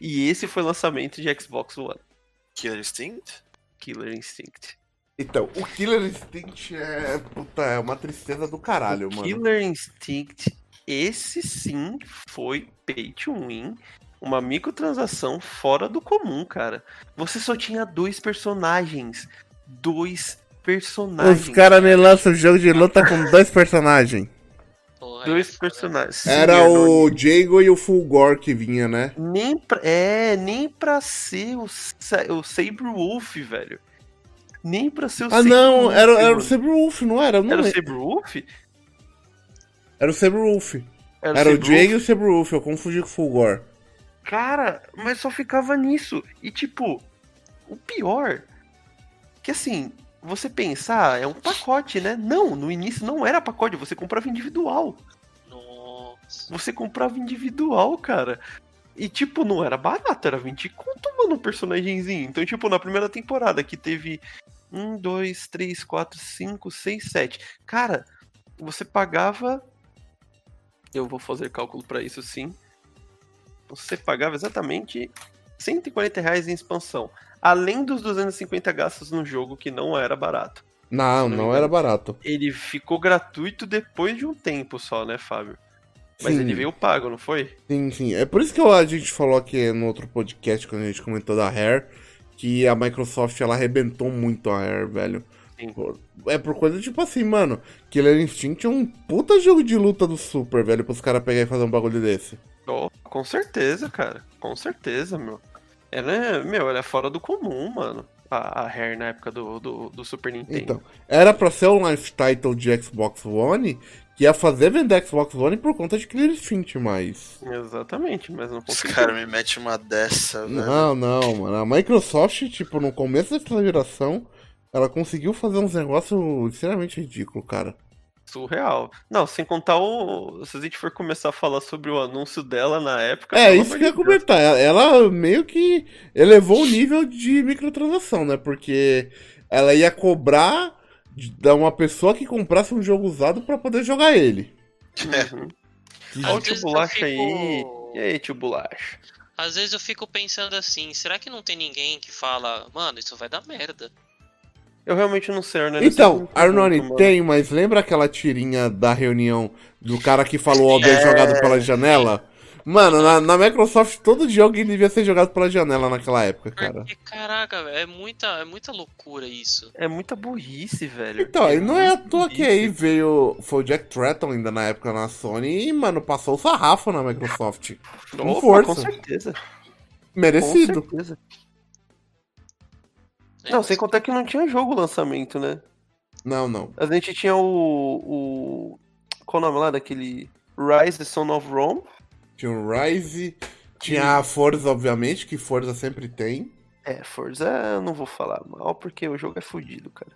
E esse foi lançamento de Xbox One. Killer Instinct? Killer Instinct. Então, o Killer Instinct é. Puta, é uma tristeza do caralho, mano. Killer Instinct, esse sim foi pay to win. Uma microtransação fora do comum, cara. Você só tinha dois personagens. Dois personagens. Os caras me lançam jogo de luta com dois personagens. Dois é personagens. Sim, Era Arnold. o Jago e o Fulgor que vinha, né? Nem pra, é, nem pra ser o, o Sabre Wolf, velho. Nem pra ser o Ah, Sabre não, Wolf, era, era o. Sabre Wolf, não era? Não Era o. Sabre Wolf? Era o Wolf. Era, Era o Wolf? e o Wolf, eu confundi com o Fulgor. Cara, mas só ficava nisso. E tipo, o pior. Que assim, você pensar, é um pacote, né? Não, no início não era pacote, você comprava individual. Nossa. Você comprava individual, cara. E, tipo, não era barato, era 20 conto, mano, um personagemzinho. Então, tipo, na primeira temporada que teve 1, 2, 3, 4, 5, 6, 7. Cara, você pagava. Eu vou fazer cálculo pra isso sim. Você pagava exatamente 140 reais em expansão. Além dos 250 gastos no jogo, que não era barato. Não, não não era barato. Ele ficou gratuito depois de um tempo só, né, Fábio? Mas Sim. ele veio pago, não foi? Sim, sim. É por isso que a gente falou aqui no outro podcast, quando a gente comentou da Rare, que a Microsoft ela arrebentou muito a Rare, velho. Sim. É por coisa tipo assim, mano. Killer Instinct é um puta jogo de luta do Super, velho, pros caras pegarem e fazer um bagulho desse. Oh, com certeza, cara. Com certeza, meu. Ela é, meu, ela é fora do comum, mano. A, a Rare na época do, do, do Super Nintendo. Então, era pra ser um life title de Xbox One, que ia fazer vender Xbox One por conta de Killer Instinct, mas. Exatamente, mas não Os conseguiu. caras me metem uma dessa, velho. Não, não, mano. A Microsoft, tipo, no começo dessa geração, ela conseguiu fazer uns negócios extremamente ridículos, cara. Surreal. Não, sem contar o. Se a gente for começar a falar sobre o anúncio dela na época. É, isso que eu ia comentar. Ela, meio que elevou o nível de microtransação, né? Porque ela ia cobrar de da uma pessoa que comprasse um jogo usado pra poder jogar ele. Uhum. Que- Olha o Às tio vezes eu Bolacha aí. fico- E aí, tio Bolacha? Às vezes eu fico pensando assim, será que não tem ninguém que fala, mano, isso vai dar merda? Eu realmente não sei, né? Então, Arnone, tem, mas lembra aquela tirinha da reunião do cara que falou alguém É. jogado pela janela? Mano, na, na Microsoft todo dia alguém devia ser jogado pela janela naquela época, cara. Porque, caraca, velho, é muita, é muita loucura isso. É muita burrice, velho. Então, aí não é à toa que aí burrice. veio. Foi o Jack Tratton ainda na época na Sony e, mano, passou o sarrafo na Microsoft. Com Opa, força. Com certeza. Merecido. Com certeza. É, Não, sem contar que não tinha jogo lançamento, né? Não, não. A gente tinha o. o qual o nome lá daquele. Rise the Son of Rome. Tinha o Rise, tinha a Forza, obviamente, que Forza sempre tem. É, Forza eu não vou falar mal porque o jogo é fodido, cara.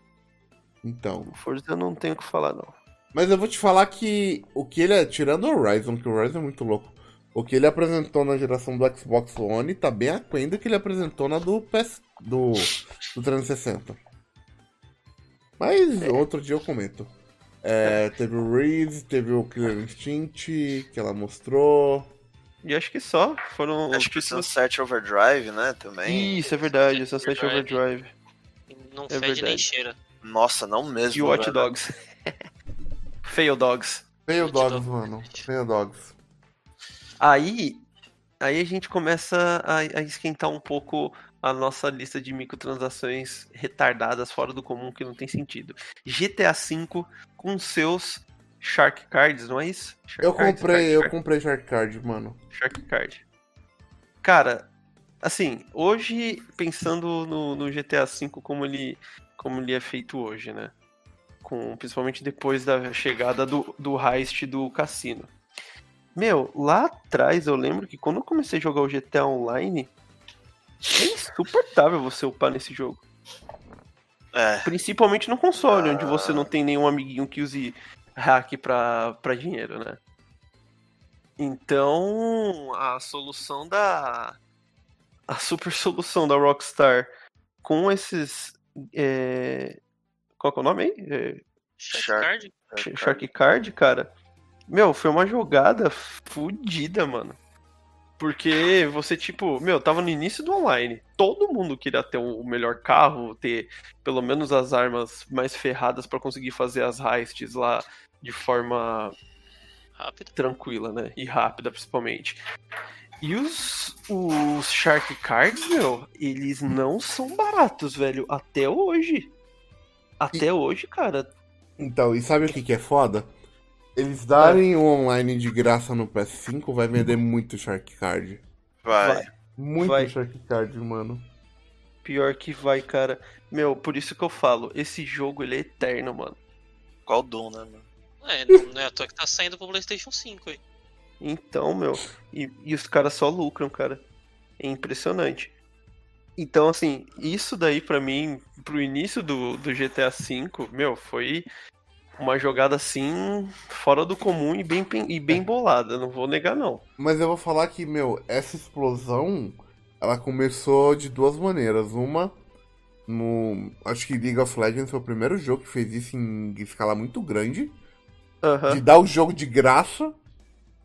Então. Forza eu não tenho o que falar, não. Mas eu vou te falar que o que ele. é- Tirando o Horizon, que o Horizon é muito louco. O que ele apresentou na geração do Xbox One tá bem aquém do que ele apresentou na do PS. do, do 360. Mas outro dia eu comento. É, teve o Reese, teve o Killer Instinct, que ela mostrou. E acho que só. Foram. Acho que o títulos- Sunset Overdrive, né, também. Isso, é verdade. O Sunset Overdrive. Overdrive. Não É fede nem verdade. cheira. Nossa, não mesmo. E o Watch. Dogs. Fail Dogs. Fail Dogs. mano. Fail Dogs. Aí, aí a gente começa a, a esquentar um pouco a nossa lista de microtransações retardadas fora do comum que não tem sentido. GTA V com seus Shark Cards, não é isso? Shark Eu Cards? comprei, Shark eu Card. comprei Shark Card, mano. Shark Card. Cara, assim, hoje, pensando no, no GTA V como ele, como ele é feito hoje, né? Com, principalmente depois da chegada do, do heist do cassino. Meu, lá atrás eu lembro que quando eu comecei a jogar o GTA Online, é insuportável você upar nesse jogo. É, Principalmente no console, onde você não tem nenhum amiguinho que use hack pra, pra dinheiro, né? Então, a solução da. A super solução da Rockstar com esses. é, Qual que é o nome aí? É, Shark. Card? Sh- Shark Card, cara. Meu, foi uma jogada fodida, mano. Porque você, tipo, meu, tava no início do online. Todo mundo queria ter o melhor carro, ter pelo menos as armas mais ferradas pra conseguir fazer as heists lá de forma Rápido. tranquila, né? E rápida, principalmente. E os, os Shark Cards, meu, eles não são baratos, velho. Até hoje. Até hoje, cara. Então, e sabe o que, que é foda? Eles darem o online de graça no PS5 vai vender muito Shark Card. vai. Vai. Muito Vai. Shark Card, mano. Pior que vai, cara. Meu, por isso que eu falo, esse jogo ele é eterno, mano. Qual Doom, né, mano? É, não, é à toa que tá saindo pro PlayStation 5 aí. Então, meu, e, e os caras só lucram, cara. É impressionante. Então, assim, isso daí pra mim, pro início do, do GTA V, meu, foi uma jogada assim, fora do comum e bem, e bem bolada, não vou negar, não. Mas eu vou falar que, meu, essa explosão, ela começou de duas maneiras. Uma, no. Acho que League of Legends foi o primeiro jogo que fez isso em escala muito grande. De dar o jogo de graça,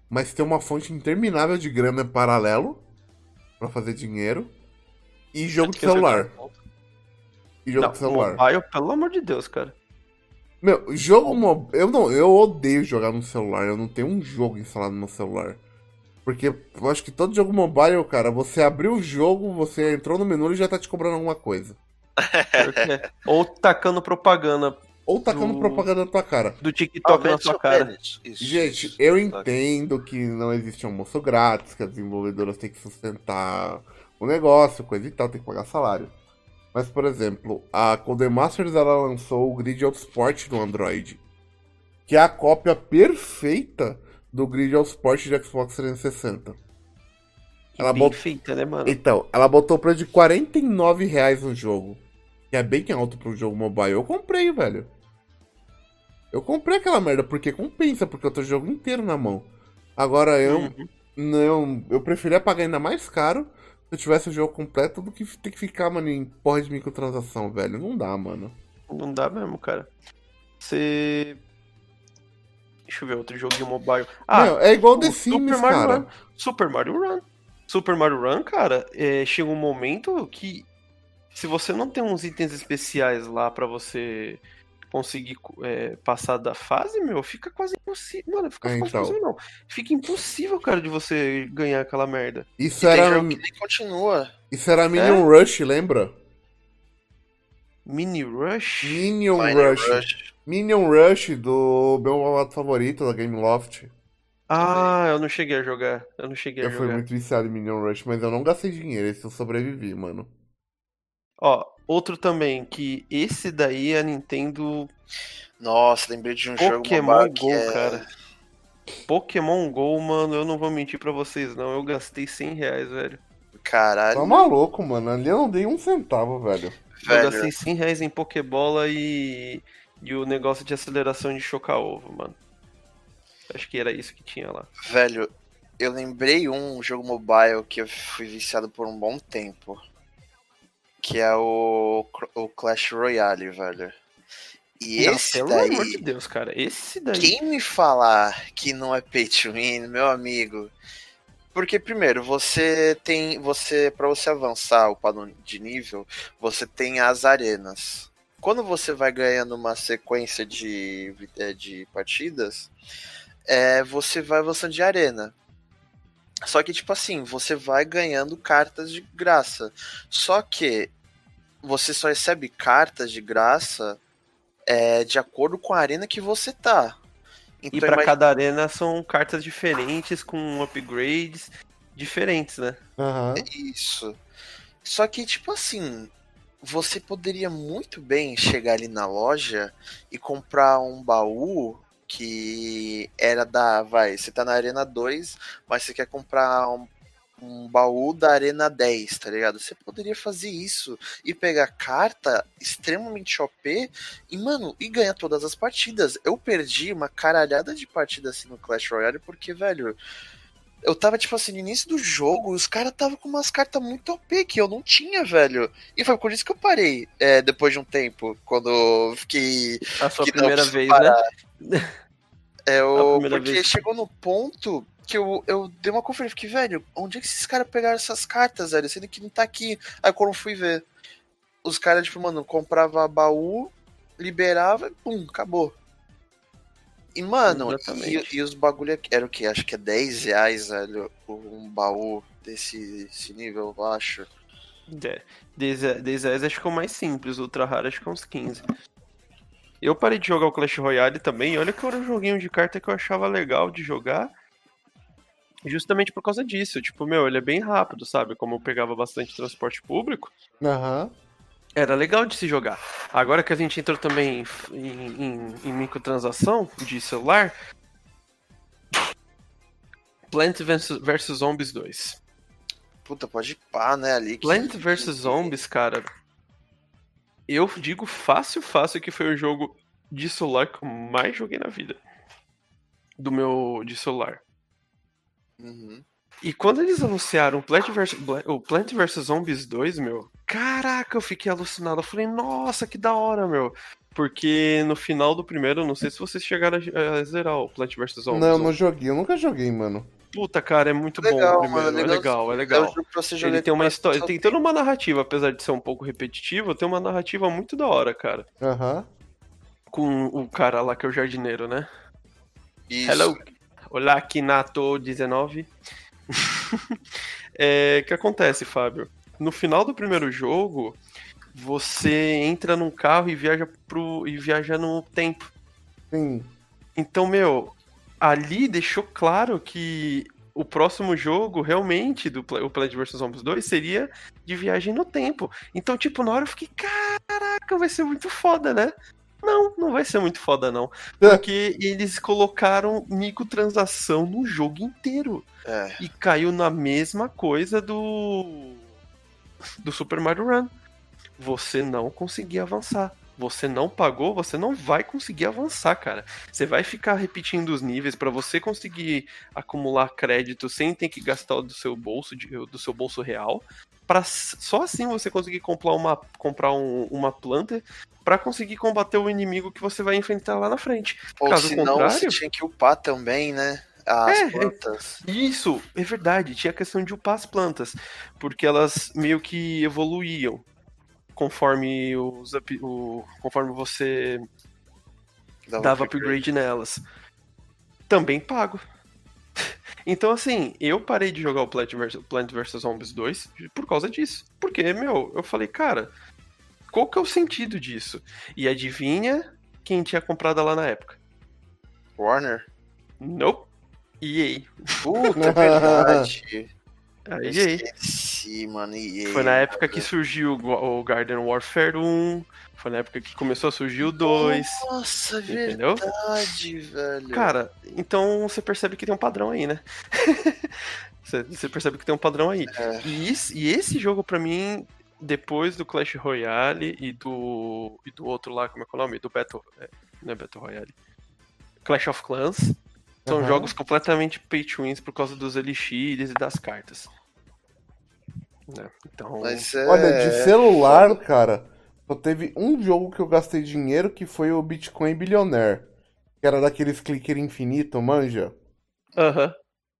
mas ter uma fonte interminável de grana paralelo pra fazer dinheiro. E jogo de jogar celular. E jogo Não, de celular. mobile, pelo amor de Deus, cara. Meu, jogo mobile. Eu não, eu odeio jogar no celular. Eu não tenho um jogo instalado no meu celular. Porque eu acho que todo jogo mobile, cara, você abriu o jogo, você entrou no menu e já tá te cobrando alguma coisa. É. Ou tacando propaganda Ou tacando Do- propaganda na tua cara. do TikTok na sua cara. Isso, Gente, isso. eu entendo que não existe almoço grátis, que as desenvolvedoras têm que sustentar o negócio, coisa e tal, tem que pagar salário. Mas, por exemplo, a Codemasters ela lançou o Grid Autosport no Android, que é a cópia perfeita do Grid Autosport de Xbox 360. Que Ela bem bot- feita, né, mano? Então, ela botou o preço de 49 reais no jogo. Que é bem alto para um jogo mobile. Eu comprei, velho. Eu comprei aquela merda porque compensa, porque eu tô o jogo inteiro na mão. Agora eu Uhum. não, eu preferia pagar ainda mais caro eu tivesse o jogo completo do que ter que ficar, mano, em porra de microtransação, velho. Não dá, mano. Não dá mesmo, cara. Você. Deixa eu ver outro joguinho mobile. Ah, Meu, é igual o The Sims, Super Mario cara. Run. Super Mario Run. Super Mario Run, cara, é, chega um momento que se você não tem uns itens especiais lá pra você conseguir é, passar da fase, meu, fica quase impossível. Mano, fica É, quase então. impossível, não. Fica impossível, cara, de você ganhar aquela merda. Isso E era, continua. isso era Minion Rush, lembra? Mini Rush? Minion Rush. Rush. Minion Rush do meu malvado favorito da Game Loft. Ah, eu não cheguei a jogar. Eu não cheguei a Eu fui jogar. muito viciado em Minion Rush, mas eu não gastei dinheiro, esse eu sobrevivi, mano. Ó, outro também, que esse daí a Nintendo Nossa, lembrei de um jogo Pokémon Go, que é... cara. Pokémon Go, mano, eu não vou mentir pra vocês, não. Eu gastei 100 reais, velho. Caralho, Tá maluco, mano. Ali eu não dei um centavo, velho. Eu velho. gastei 100 reais em Pokébola e. e o negócio de aceleração de chocar ovo, mano. Acho que era isso que tinha lá. Velho, eu lembrei um jogo mobile que eu fui viciado por um bom tempo. Que é o, o Clash Royale, velho. E Não, esse pelo daí, amor de Deus, cara. Esse daí. quem me falar que não é pay to win, meu amigo. Porque primeiro, você tem, você para você avançar o padrão de nível, você tem as arenas. Quando você vai ganhando uma sequência de, eh, de partidas, é, você vai avançando de arena. Só que, tipo assim, você vai ganhando cartas de graça. Só que você só recebe cartas de graça é, de acordo com a arena que você tá. Então, E pra imagina- cada arena são cartas diferentes, com upgrades diferentes, né? Aham. Isso. Só que, tipo assim, você poderia muito bem chegar ali na loja e comprar um baú que era da. Vai, você tá na Arena 2, mas você quer comprar um, um baú da Arena 10, tá ligado? Você poderia fazer isso e pegar carta extremamente OP e, mano, e ganhar todas as partidas. Eu perdi uma caralhada de partidas assim no Clash Royale porque, velho. Eu tava, tipo assim, no início do jogo, os caras tava com umas cartas muito OP que eu não tinha, velho. E foi por isso que eu parei, é, depois de um tempo, quando eu fiquei. A sua primeira vez, parar. né? É, primeira porque vez. chegou no ponto que eu, eu dei uma conferência, fiquei, velho, onde é que esses caras pegaram essas cartas, velho? Sendo que não tá aqui. Aí quando eu fui ver, os caras, tipo, mano, comprava baú, liberava e pum, acabou. E, mano, e, e os bagulho era o que? Acho que é 10 reais, velho, um baú desse, desse nível, eu acho. É, 10 10 reais acho que é o mais simples, o ultra raro acho que é uns 15. Eu parei de jogar o Clash Royale também, olha que era um joguinho de carta que eu achava legal de jogar. Justamente por causa disso, tipo, meu, ele é bem rápido, sabe? Como eu pegava bastante transporte público, Aham. era legal de se jogar. Agora que a gente entrou também em, em, em microtransação de celular. Plant vs vs Zombies 2. Puta, pode pá, né, ali. que- Plant vs Zombies, cara. Eu digo fácil, fácil que foi o jogo de celular que eu mais joguei na vida. Do meu de celular. Uhum. E quando eles anunciaram o Plant vs, o Plant vs Zombies 2, meu, caraca, eu fiquei alucinado. Eu falei, nossa, que da hora, meu. Porque no final do primeiro, eu não sei se vocês chegaram a, a zerar o Plant vs Zombies. Não, não joguei. Eu nunca joguei, mano. Puta, cara, é muito Legal, bom o primeiro. mano, é legal. legal, é É legal. você jogar Ele tem uma história, pessoas tem toda uma narrativa, apesar de ser um pouco repetitivo, tem uma narrativa muito da hora, cara. Aham. Com o cara lá que é o jardineiro, né? Isso. Hello. Olá, Kinato 19. é, o que acontece, Fábio? No final do primeiro jogo, você entra num carro e viaja pro e viaja no tempo. Sim. Então, meu, ali deixou claro que o próximo jogo, realmente, do Pla- o Plant vs Zombies 2, seria de viagem no tempo. Então, tipo, na hora eu fiquei, caraca, vai ser muito foda, né? Não, não vai ser muito foda, não. Porque eles colocaram microtransação no jogo inteiro. É. E caiu na mesma coisa do. do Super Mario Run. Você não conseguia avançar. Você não pagou, você não vai conseguir avançar, cara. Você vai ficar repetindo os níveis para você conseguir acumular crédito sem ter que gastar o do seu bolso, do seu bolso real. Pra, só assim você conseguir comprar uma, comprar um- uma planta para conseguir combater o inimigo que você vai enfrentar lá na frente. Ou Caso senão contrário- você tinha que upar também, né? As É, é. plantas. Isso, é verdade. Tinha a questão de upar as plantas, porque elas meio que evoluíam conforme os up- o, conforme você dava upgrade nelas. Também pago. Então, assim, eu parei de jogar o Plant vs, Plant vs Zombies 2 por causa disso. Porque, meu, eu falei, cara, qual que é o sentido disso? E adivinha quem tinha comprado lá na época? Warner? Nope. EA. Puta, é verdade. A Eu EA. esqueci, mano. EA, Foi na época que surgiu o Garden Warfare 1, foi na época que começou a surgir o 2, Nossa, entendeu? verdade, velho. Cara, então você percebe que tem um padrão aí, né? você, percebe que tem um padrão aí. É. E, esse, e esse jogo, pra mim, depois do Clash Royale e do, e do outro lá, como é que é o nome? Do Battle. É, não é Battle Royale. Clash of Clans. São Aham. jogos completamente pay to wins por causa dos elixires e das cartas. Né? Então. Mas é... Olha, de celular, cara, só teve um jogo que eu gastei dinheiro que foi o Bitcoin Billionaire. Que era daqueles clicker infinito, manja? Aham.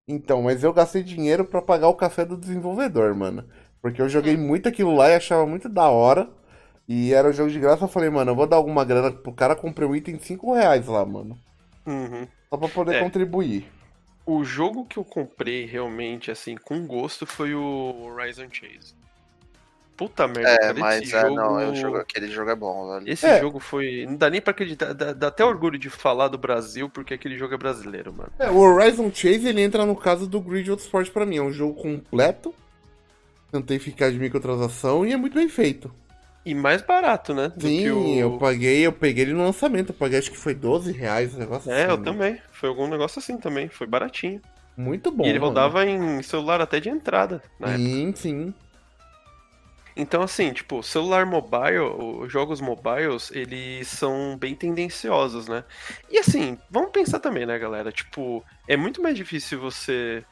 Então, mas eu gastei dinheiro pra pagar o café do desenvolvedor, mano. Porque eu joguei muito aquilo lá e achava muito da hora. E era um jogo de graça, eu falei, mano, eu vou dar alguma grana pro cara, comprei um item de 5 reais lá, mano. Uhum. Só pra poder É. contribuir. O jogo que eu comprei realmente, assim, com gosto foi o Horizon Chase. puta merda, É, cara. mas esse é, jogo... não, eu jogo, aquele jogo é bom, velho. Esse É. jogo foi. Não dá nem pra acreditar. Dá, dá até orgulho de falar do Brasil, porque aquele jogo é brasileiro, mano. É, o Horizon Chase ele entra no caso do Grid Autosport pra mim. É um jogo completo, tentei ficar de microtransação e é muito bem feito. E mais barato, né? do Sim, que o- eu paguei, eu peguei ele no lançamento, eu paguei acho que foi 12 reais o negócio É, assim, eu né? também. Foi algum negócio assim também. Foi baratinho. Muito bom. e ele mano. rodava em celular até de entrada. Na época. Sim, sim. Então, assim, tipo, celular mobile, os jogos mobiles, eles são bem tendenciosos, né? E assim, vamos pensar também, né, galera? Tipo, é muito mais difícil você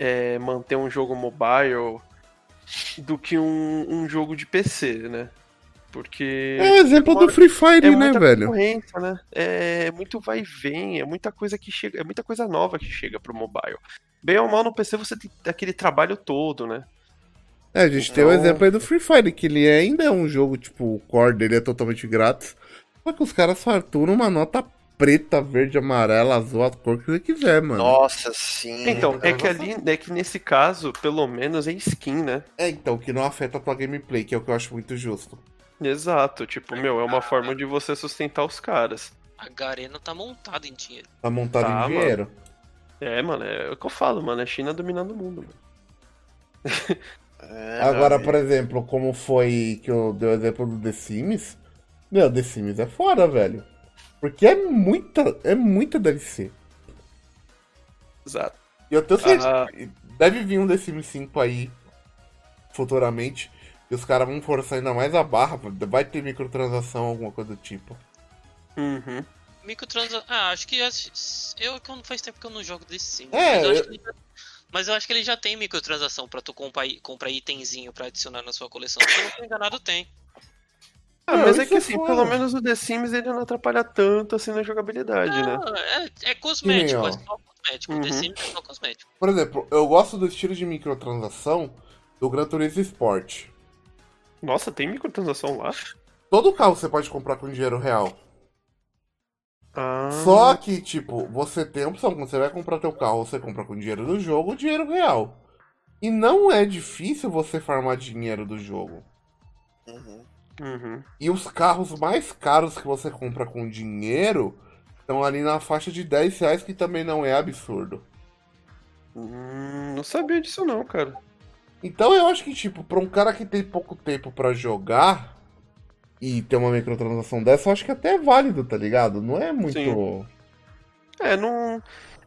é, manter um jogo mobile do que um, um jogo de PC, né? Porque. É o exemplo do Free Fire, é né, muita velho? né? É muito vai e vem, é muita coisa que chega, é muita coisa nova que chega pro mobile. Bem ou mal no PC você tem aquele trabalho todo, né? É, a gente tem o Então- exemplo aí do Free Fire, que ele ainda é um jogo, tipo, o core dele é totalmente grátis. Só que os caras farturam uma nota preta, verde, amarela, azul, a cor que você quiser, mano. Nossa, sim. Então, é que ali, é que nesse caso, pelo menos é skin, né? É, então, que não afeta a tua gameplay, que é o que eu acho muito justo. Exato, tipo, meu, é uma forma de você sustentar os caras. A Garena tá montada em dinheiro. Tá montado Tá, em dinheiro. É, mano, é o que eu falo, mano, é China dominando o mundo, mano. É, Agora, por exemplo, como foi que eu dei o exemplo do The Sims, meu, The Sims é fora, velho. Porque é muita, é muita DLC. Exato. E eu tenho certeza, Ah. deve vir um The Sims 5 aí, futuramente, e os caras vão forçar ainda mais a barra, vai ter microtransação, alguma coisa do tipo. Uhum. Microtransação. Ah, acho que. Eu que não faz tempo que eu não jogo desse sim. É, mas, eu acho eu- que ele já... mas eu acho que ele já tem microtransação pra tu comprar, comprar itemzinho pra adicionar na sua coleção. Se eu não tô enganado, tem. Ah, Não, mas é que assim, foda. pelo menos o The Sims ele não atrapalha tanto assim na jogabilidade, né? Não, é, é cosmético, ó. é só cosmético. Uhum. The Sims é só cosmético. Por exemplo, eu gosto do estilo de microtransação do Gran Turismo Sport. Nossa, tem microtransação lá? Todo carro você pode comprar com dinheiro real. Ah, Só que, tipo, você tem a opção, quando você vai comprar teu carro, você compra com dinheiro do jogo ou dinheiro real. E não é difícil você farmar dinheiro do jogo. Uhum. Uhum. E os carros mais caros que você compra com dinheiro estão ali na faixa de 10 reais, que também não é absurdo. Hum, não sabia disso não, cara. Então eu acho que, tipo, pra um cara que tem pouco tempo pra jogar e ter uma microtransação dessa, eu acho que até é válido, tá ligado? Não é muito. Sim. É, não.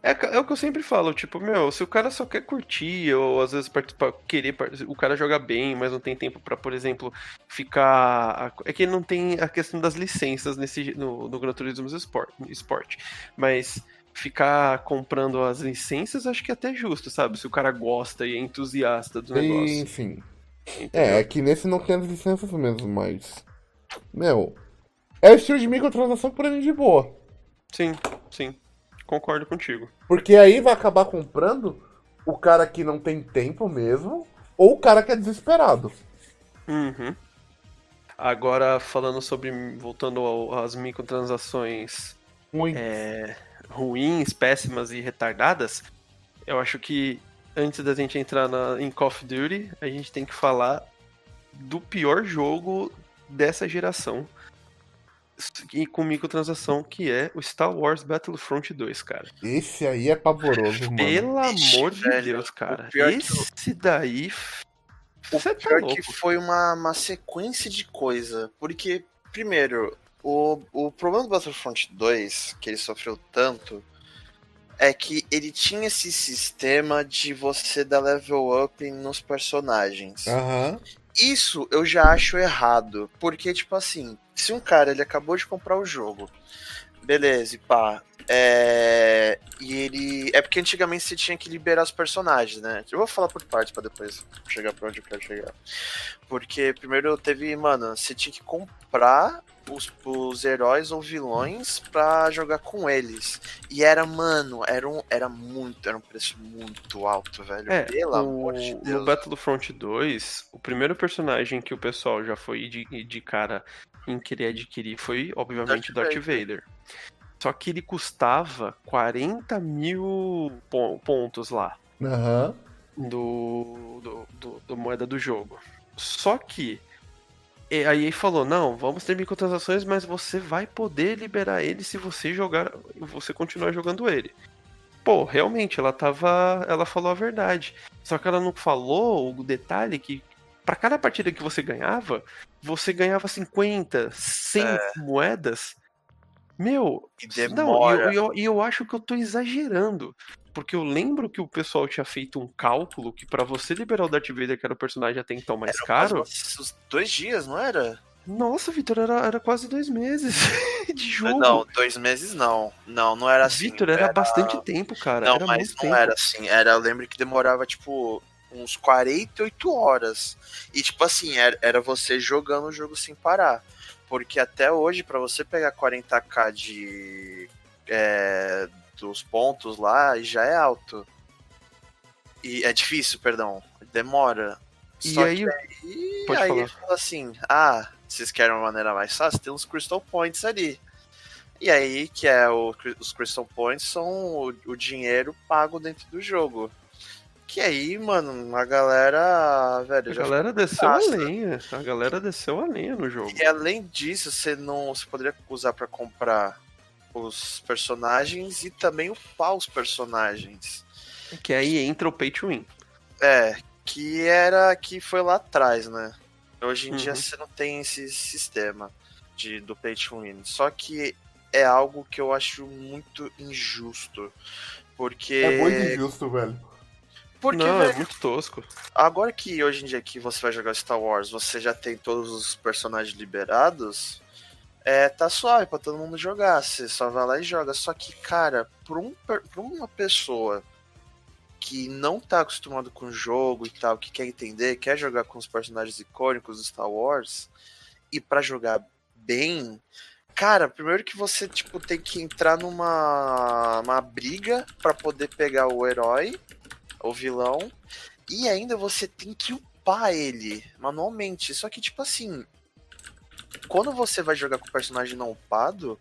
É, é o que eu sempre falo, tipo, meu, se o cara só quer curtir, ou às vezes participar, querer, o cara joga bem, mas não tem tempo pra, por exemplo, ficar. É que não tem a questão das licenças nesse, no, no Gran Turismo Sport, Sport. Mas ficar comprando as licenças, acho que é até justo, sabe? Se o cara gosta e é entusiasta do negócio. Sim, sim. entendeu? É, é que nesse não tem as licenças mesmo, mas. Meu. É o estilo de microtransação pra mim de boa. Sim, sim. Concordo contigo. Porque aí vai acabar comprando o cara que não tem tempo mesmo, ou o cara que é desesperado. Uhum. Agora, falando sobre. Voltando ao- às microtransações Muito. é, ruins, péssimas e retardadas, eu acho que antes da gente entrar na, em Call of Duty, a gente tem que falar do pior jogo dessa geração. E com microtransação, que é o Star Wars Battlefront 2, cara. Esse aí é pavoroso, mano. Pelo Ixi, amor de velho, Deus, cara. que Esse daí. O Você tá pior louco. que foi uma, uma sequência de coisa. Porque, primeiro, o, o problema do Battlefront 2, que ele sofreu tanto, é que ele tinha esse sistema de você dar level up nos personagens. Aham. Isso eu já acho errado. Porque, tipo assim, se um cara ele acabou de comprar o jogo, beleza, e pá. É... E ele. É porque antigamente você tinha que liberar os personagens, né? Eu vou falar por partes pra depois chegar pra onde eu quero chegar. Porque primeiro teve, mano, você tinha que comprar os, os heróis ou vilões pra jogar com eles. E era, mano, era, um, era muito, era um preço muito alto, velho. É, Pelo o- amor de no Deus. Battlefront 2, o primeiro personagem que o pessoal já foi de, de cara em querer adquirir foi, obviamente, Darth Darth Vader. Só que ele custava 40 mil pon- pontos lá Aham. do, do, do- do moeda do jogo. Só que e aí falou, não, vamos ter microtransações, mas você vai poder liberar ele se você jogar, você continuar jogando ele. Pô, realmente, ela tava, ela falou a verdade. Só que ela não falou o detalhe que para cada partida que você ganhava, você ganhava 50, 100 é. moedas. Meu, e demora. não, e eu, eu, eu acho que eu tô exagerando. Porque eu lembro que o pessoal tinha feito um cálculo que para você liberar o Darth Vader, que era o personagem até então mais era caro. Uns dois dias, não era? Nossa, Vitor, era, era quase dois meses de jogo. Não, dois meses não. Não, não era assim. Vitor, era, era, bastante tempo, cara. Não, era mas não tempo. era assim. Era, eu lembro que demorava, tipo, uns 48 horas. E, tipo assim, era, era você jogando o jogo sem parar. Porque até hoje, para você pegar 40k de. É, dos pontos lá já é alto. E é difícil, perdão. Demora. E Só aí, aí, pode aí falar. fala assim: ah, vocês querem uma maneira mais fácil? Tem uns Crystal Points ali. E aí, que é o, os Crystal Points são o, o dinheiro pago dentro do jogo. Que aí, mano, a galera. Velho, a galera desceu a lenha. A galera desceu a lenha no jogo. E além disso, você não. Você poderia usar para comprar os personagens e também upar os personagens. Que aí entra o pay to win. É, que era que foi lá atrás, né? Hoje em uhum. dia você não tem esse sistema de do pay to win. Só que é algo que eu acho muito injusto. Porque. É muito injusto, velho. Porque, não, é velho, é muito tosco. Agora que hoje em dia que você vai jogar Star Wars, você já tem todos os personagens liberados é, tá suave pra todo mundo jogar. Você só vai lá e joga. Só que, cara, pra, um, pra uma pessoa que não tá acostumado com o jogo e tal, que quer entender, quer jogar com os personagens icônicos do Star Wars, e para jogar bem, cara, primeiro que você tipo tem que entrar numa uma briga para poder pegar o herói, o vilão, e ainda você tem que upar ele manualmente. Só que tipo assim, quando você vai jogar com o personagem não upado,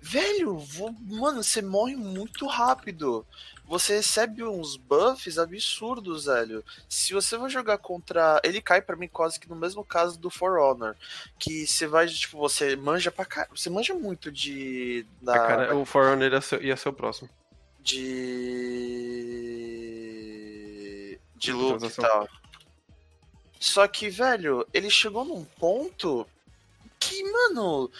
velho, vou, mano, você morre muito rápido. Você recebe uns buffs absurdos, velho. Se você vai jogar contra. Ele cai para mim quase que no mesmo caso do For Honor. Que você vai, tipo, você manja pra cá. Você manja muito de. Da... Ah, cara, o For Honor ia ser, ia ser o próximo. De. De loot e tal. Só que, velho, ele chegou num ponto que, mano,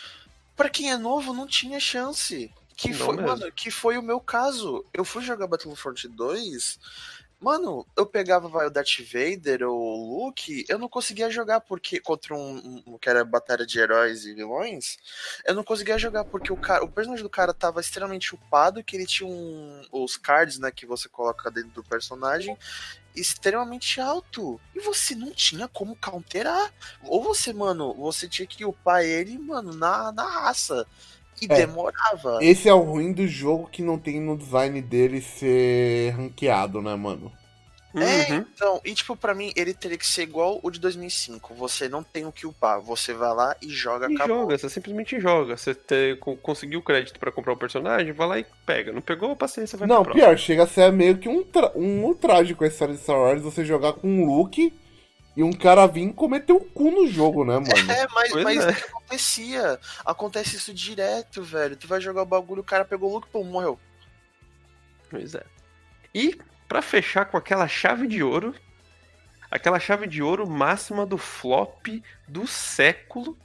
para quem é novo não tinha chance. Que não foi, mesmo. mano, que foi o meu caso. Eu fui jogar Battlefront 2, Mano, eu pegava vai, o Darth Vader ou o Luke, eu não conseguia jogar porque contra um, um, que era batalha de heróis e vilões, eu não conseguia jogar porque o cara, o personagem do cara tava extremamente upado, que ele tinha um, os cards, né, que você coloca dentro do personagem, extremamente alto. E você não tinha como counterar. Ou você, mano, você tinha que upar ele, mano, na, na raça. E é, demorava. Esse é o ruim do jogo que não tem no design dele ser ranqueado, né, mano? É, uhum. então, e tipo, pra mim, ele teria que ser igual o de 2005. Você não tem o que upar, você vai lá e joga, e acabou. joga, você simplesmente joga. Você te, conseguiu o crédito para comprar o personagem, vai lá e pega. Não pegou, paciência, vai Não, pior, chega a ser meio que um, um ultraje com a história de Star Wars, você jogar com um look e um cara vir cometer o um cu no jogo, né, mano? É, mas, mas é. o que acontecia? Acontece isso direto, velho. Tu vai jogar o bagulho, o cara pegou o look, pô, morreu. Pois é. E para fechar com aquela chave de ouro, aquela chave de ouro máxima do flop do século,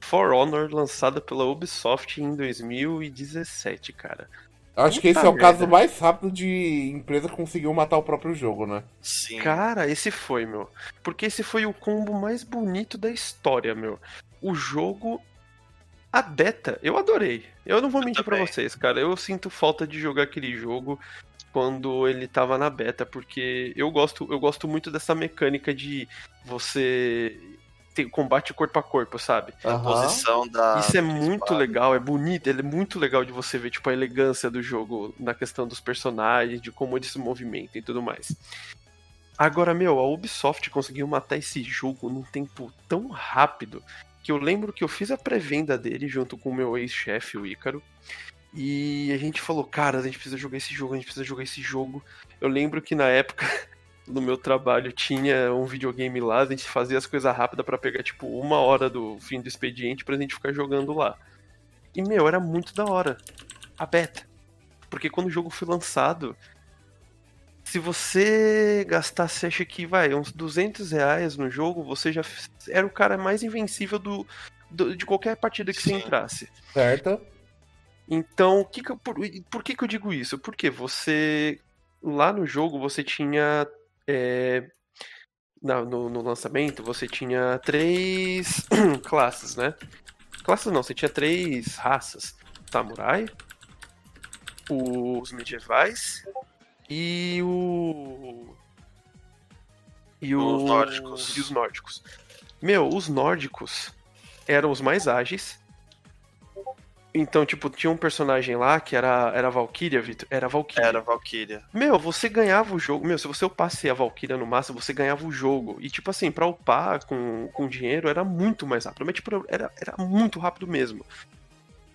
For Honor, lançada pela Ubisoft em 2017, cara. Acho que esse é o caso mais rápido de empresa que conseguiu matar o próprio jogo, né? Sim. Cara, esse foi, meu. Porque esse foi o combo mais bonito da história, meu. O jogo. A beta, eu adorei. Eu não vou mentir para vocês, cara. Eu sinto falta de jogar aquele jogo quando ele tava na beta, porque eu gosto, eu gosto muito dessa mecânica de você ter combate corpo a corpo, sabe? A posição da. Isso é muito legal, é bonito, ele é muito legal de você ver, tipo, a elegância do jogo na questão dos personagens, de como eles se movimentam e tudo mais. Agora, meu, a Ubisoft conseguiu matar esse jogo num tempo tão rápido que eu lembro que eu fiz a pré-venda dele junto com o meu ex-chefe, o Ícaro. E a gente falou, cara, a gente precisa jogar esse jogo, a gente precisa jogar esse jogo. Eu lembro que na época no meu trabalho tinha um videogame lá, a gente fazia as coisas rápidas para pegar, tipo, uma hora do fim do expediente pra gente ficar jogando lá. E, meu, era muito da hora. A beta. Porque quando o jogo foi lançado, se você gastasse, acho que, vai, uns 200 reais no jogo, você já era o cara mais invencível do, do de qualquer partida que Sim. você entrasse. Certo. Então, que que, por, por que, que eu digo isso? Porque você, lá no jogo, você tinha é, no, no, lançamento, você tinha três classes, né? Classes não, você tinha três raças: samurai, os medievais e o. E o, os nórdicos. E os nórdicos. Meu, os nórdicos eram os mais ágeis então, tipo, tinha um personagem lá que era, era a Valkyria, Vitor. Era Valkyria. Era Valkyria. Meu, você ganhava o jogo. Meu, se você upasse a Valkyria no máximo, você ganhava o jogo. E, tipo assim, pra upar com, com dinheiro era muito mais rápido. Mas, tipo, era, era muito rápido mesmo.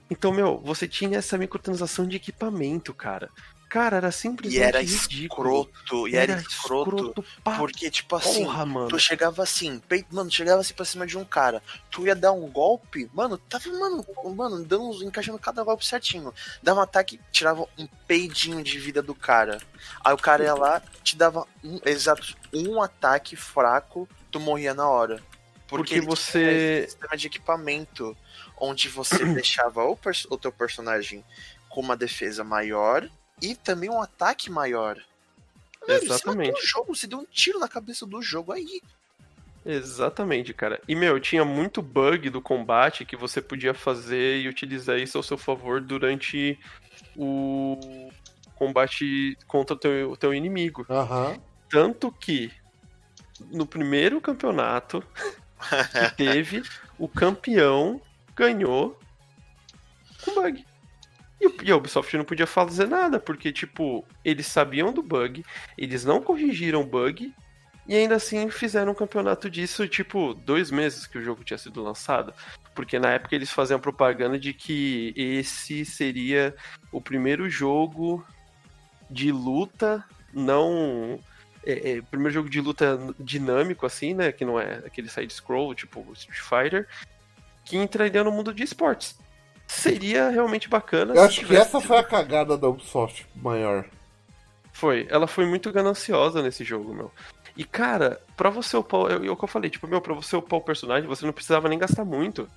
Então, meu, você tinha essa microtransação de equipamento, cara. Cara, era simplesmente e era ridículo. escroto, e era, era escroto, escroto porque, tipo assim, porra, mano. tu chegava assim, peito, mano, chegava assim pra cima de um cara, tu ia dar um golpe, mano, tava, mano, mano, dando, encaixando cada golpe certinho. Dava um ataque, tirava um peidinho de vida do cara. Aí o cara ia lá, te dava um, exato, um ataque fraco, tu morria na hora. Porque, porque você. Um sistema de equipamento, onde você deixava o, o teu personagem com uma defesa maior e também um ataque maior. Exatamente. Você jogo, você deu um tiro na cabeça do jogo aí. Exatamente, cara. E, meu, tinha muito bug do combate que você podia fazer e utilizar isso ao seu favor durante o combate contra o teu, o teu inimigo. Uhum. Tanto que no primeiro campeonato que teve, o campeão ganhou com bug. E a Ubisoft não podia fazer nada, porque, tipo, eles sabiam do bug, eles não corrigiram o bug, e ainda assim fizeram um campeonato disso, tipo, dois meses que o jogo tinha sido lançado. Porque na época eles faziam propaganda de que esse seria o primeiro jogo de luta não. É, é, primeiro jogo de luta dinâmico, assim, né? Que não é aquele side-scroll, tipo Street Fighter, que entraria no mundo de esportes seria realmente bacana. Eu acho que essa foi a cagada da Ubisoft maior. Foi, ela foi muito gananciosa nesse jogo, meu. E cara, pra você upar, é o que eu falei, tipo, meu, pra você upar o personagem, você não precisava nem gastar muito.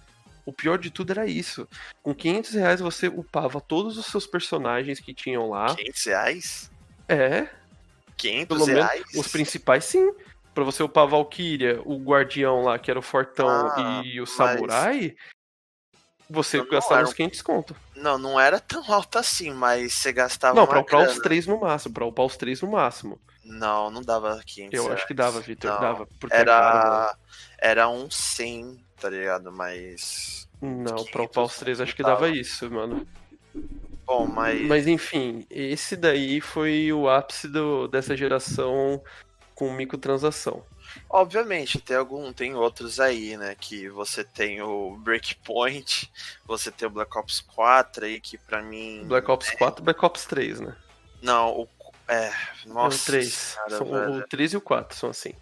O pior de tudo era isso. Com 500 reais você upava todos os seus personagens que tinham lá. 500 reais? É. 500 Pelo reais? Menos, os principais, sim. Pra você upar a Valkyria, o guardião lá, que era o Fortão, ah, e o Samurai, você não, gastava uns 500 conto. Não, não era tão alto assim, mas você gastava. Não, pra upar os três no máximo. Pra upar os três no máximo. Não, não dava 500. Eu acho que dava, Victor. Dava. Porque era, era um 100, tá ligado? Mas. Não, pra upar os três acho que dava isso, mano. Bom, mas. Mas enfim, esse daí foi o ápice do, dessa geração com microtransação. Obviamente, tem algum, tem outros aí, né? Que você tem o Breakpoint, você tem o Black Ops 4 aí, que pra mim. Black Ops é... 4 Black Ops 3, né? Não, o. É, nossa. É o 3. Cara, são, o 3 e o 4 são assim.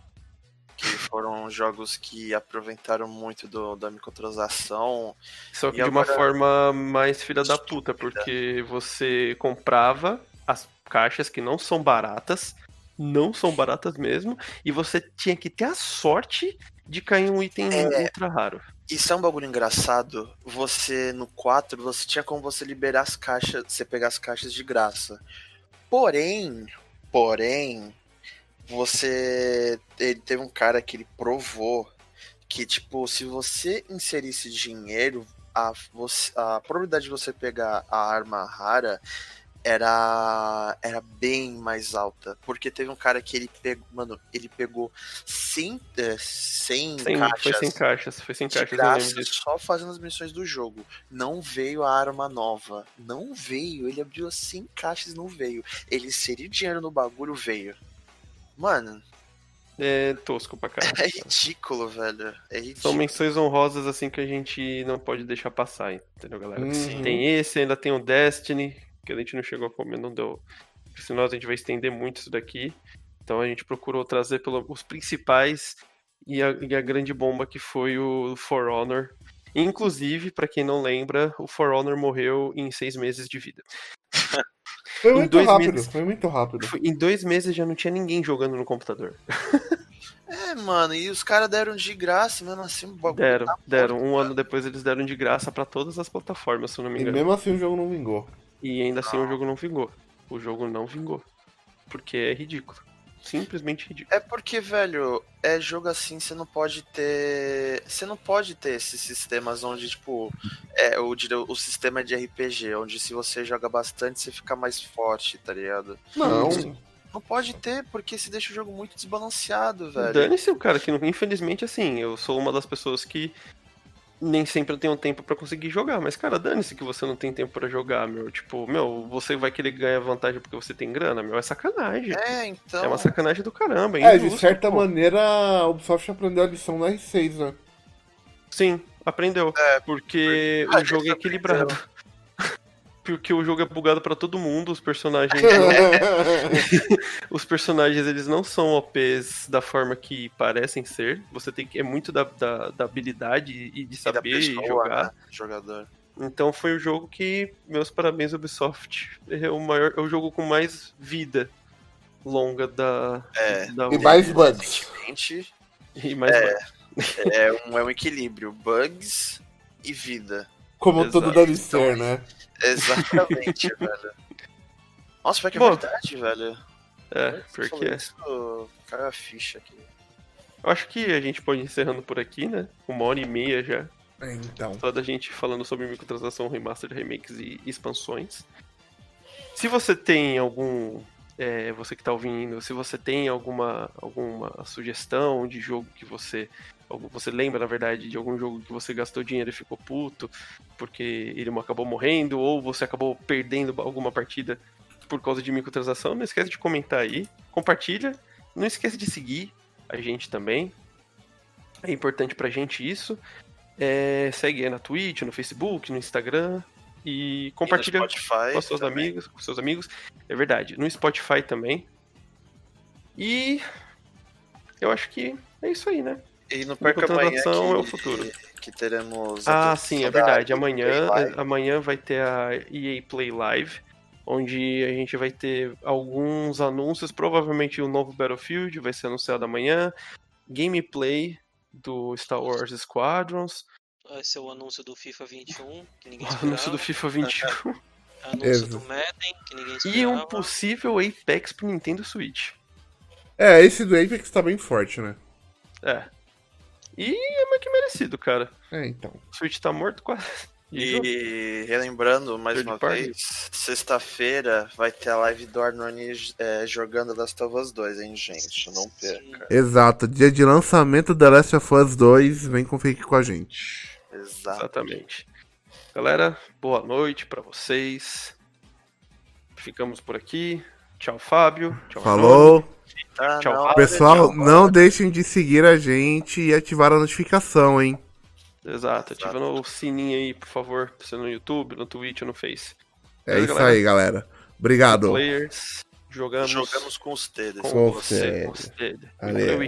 Que foram jogos que aproveitaram muito do, da microtransação. Só que de agora... uma forma mais filha da puta, porque você comprava as caixas que não são baratas não são baratas mesmo, e você tinha que ter a sorte de cair um item é, ultra raro. Isso é um bagulho engraçado. Você, no 4, você tinha como você liberar as caixas, você pegar as caixas de graça. Porém, porém, você. Ele teve um cara que ele provou que, tipo, se você inserisse dinheiro, a, você, a probabilidade de você pegar a arma rara era era bem mais alta, porque teve um cara que ele pegou, mano, ele pegou 100, 100 Sim, caixas. Foi sem caixas, foi sem caixas, graça, só fazendo as missões do jogo. Não veio a arma nova, não veio, ele abriu as 100 caixas não veio. Ele inseriu dinheiro no bagulho, veio. Mano, é tosco pra caralho. É ridículo, velho. É ridículo. São menções honrosas assim que a gente não pode deixar passar, entendeu, galera? Uhum. Tem esse, ainda tem o Destiny, que a gente não chegou a comer, não deu. Senão a gente vai estender muito isso daqui. Então a gente procurou trazer pelo, os principais e a, e a grande bomba que foi o For Honor. Inclusive, pra quem não lembra, o For Honor morreu em seis meses de vida. Foi Em muito dois rápido, meses. foi muito rápido. Em dois meses já não tinha ninguém jogando no computador. É, mano, e os caras deram de graça, mesmo assim, o bagulho Deram, tá deram. Um cara. ano depois eles deram de graça pra todas as plataformas, se eu não me E engano. mesmo assim o jogo não vingou. E ainda assim o jogo não vingou. O jogo não vingou. Porque é ridículo. Simplesmente ridículo. É porque, velho, é jogo assim, você não pode ter. Você não pode ter esses sistemas onde, tipo, é o, o sistema de RPG, onde se você joga bastante, você fica mais forte, tá ligado? Não. Não pode ter, porque se deixa o jogo muito desbalanceado, velho. Dane-se o cara que, não- infelizmente, assim, eu sou uma das pessoas que nem sempre eu tenho tempo pra conseguir jogar. Mas, cara, dane-se que você não tem tempo pra jogar, meu. Tipo, meu, você vai querer ganhar vantagem porque você tem grana, meu. É sacanagem. É, então. É uma sacanagem do caramba. É, É, de certa pô. maneira a Ubisoft aprendeu a lição na R6, né? Sim, aprendeu. É, porque Ah, o jogo é equilibrado. Porque o jogo é bugado pra todo mundo, os personagens os personagens eles não são OPs da forma que parecem ser. Você tem que é muito da, da, da habilidade e de e saber pessoa, jogar. né, jogador. Então foi o jogo que meus parabéns Ubisoft. É o maior, é o jogo com mais vida longa da É. da E mais bugs. E mais É. bugs. é um, é um equilíbrio. Bugs e vida. Como Exato. tudo deve ser, né? Exatamente, velho. Nossa, pior que é Bom, verdade, velho. É, porque falou é. isso, Caiu a ficha aqui. Eu acho que a gente pode ir encerrando por aqui, né? Uma hora e meia já. Então. Só da gente falando sobre microtransação, remaster, remakes e expansões. Se você tem algum. é, você que tá ouvindo, se você tem alguma, alguma sugestão de jogo que você. Você lembra, na verdade, de algum jogo que você gastou dinheiro e ficou puto porque ele acabou morrendo, ou você acabou perdendo alguma partida por causa de microtransação, não esquece de comentar aí, compartilha, não esquece de seguir a gente também. É importante pra gente isso. É, segue aí na Twitch, no Facebook, no Instagram. E compartilha E com seus também. amigos, com seus amigos. É verdade. No Spotify também. E eu acho que é isso aí, né? E não perca amanhã que, é o futuro. que teremos... Ah, a sim, é da verdade. Amanhã, amanhã vai ter a EA Play Live, onde a gente vai ter alguns anúncios. Provavelmente o novo Battlefield vai ser anunciado amanhã. Gameplay do Star Wars Squadrons. Vai ser o anúncio do FIFA 21, que ninguém O esperava. anúncio do FIFA 21. Anúncio Exato. do Madden, que ninguém e esperava. um possível Apex pro Nintendo Switch. É, esse do Apex tá bem forte, né? É. E é mais que merecido, cara. É, então. O Switch tá morto quase. E E relembrando mais Third uma party? vez, sexta-feira vai ter a live do Arnone é, jogando Last of Us 2, hein, gente? Não perca. Exato, dia de lançamento da Last of Us 2, vem conferir com a gente. Exato. Exatamente. Galera, boa noite pra vocês. Ficamos por aqui. Tchau, Fábio. Tchau. Falou! Tá Tchau. hora Pessoal, não deixem de seguir a gente e ativar a notificação, hein? Exato. Ativa o sininho aí, por favor. Você no YouTube, no Twitch, no Face. É Beleza, isso galera? aí, galera. Obrigado. Players. Jogamos, Jogamos com os dedos. com Com você. você. Com e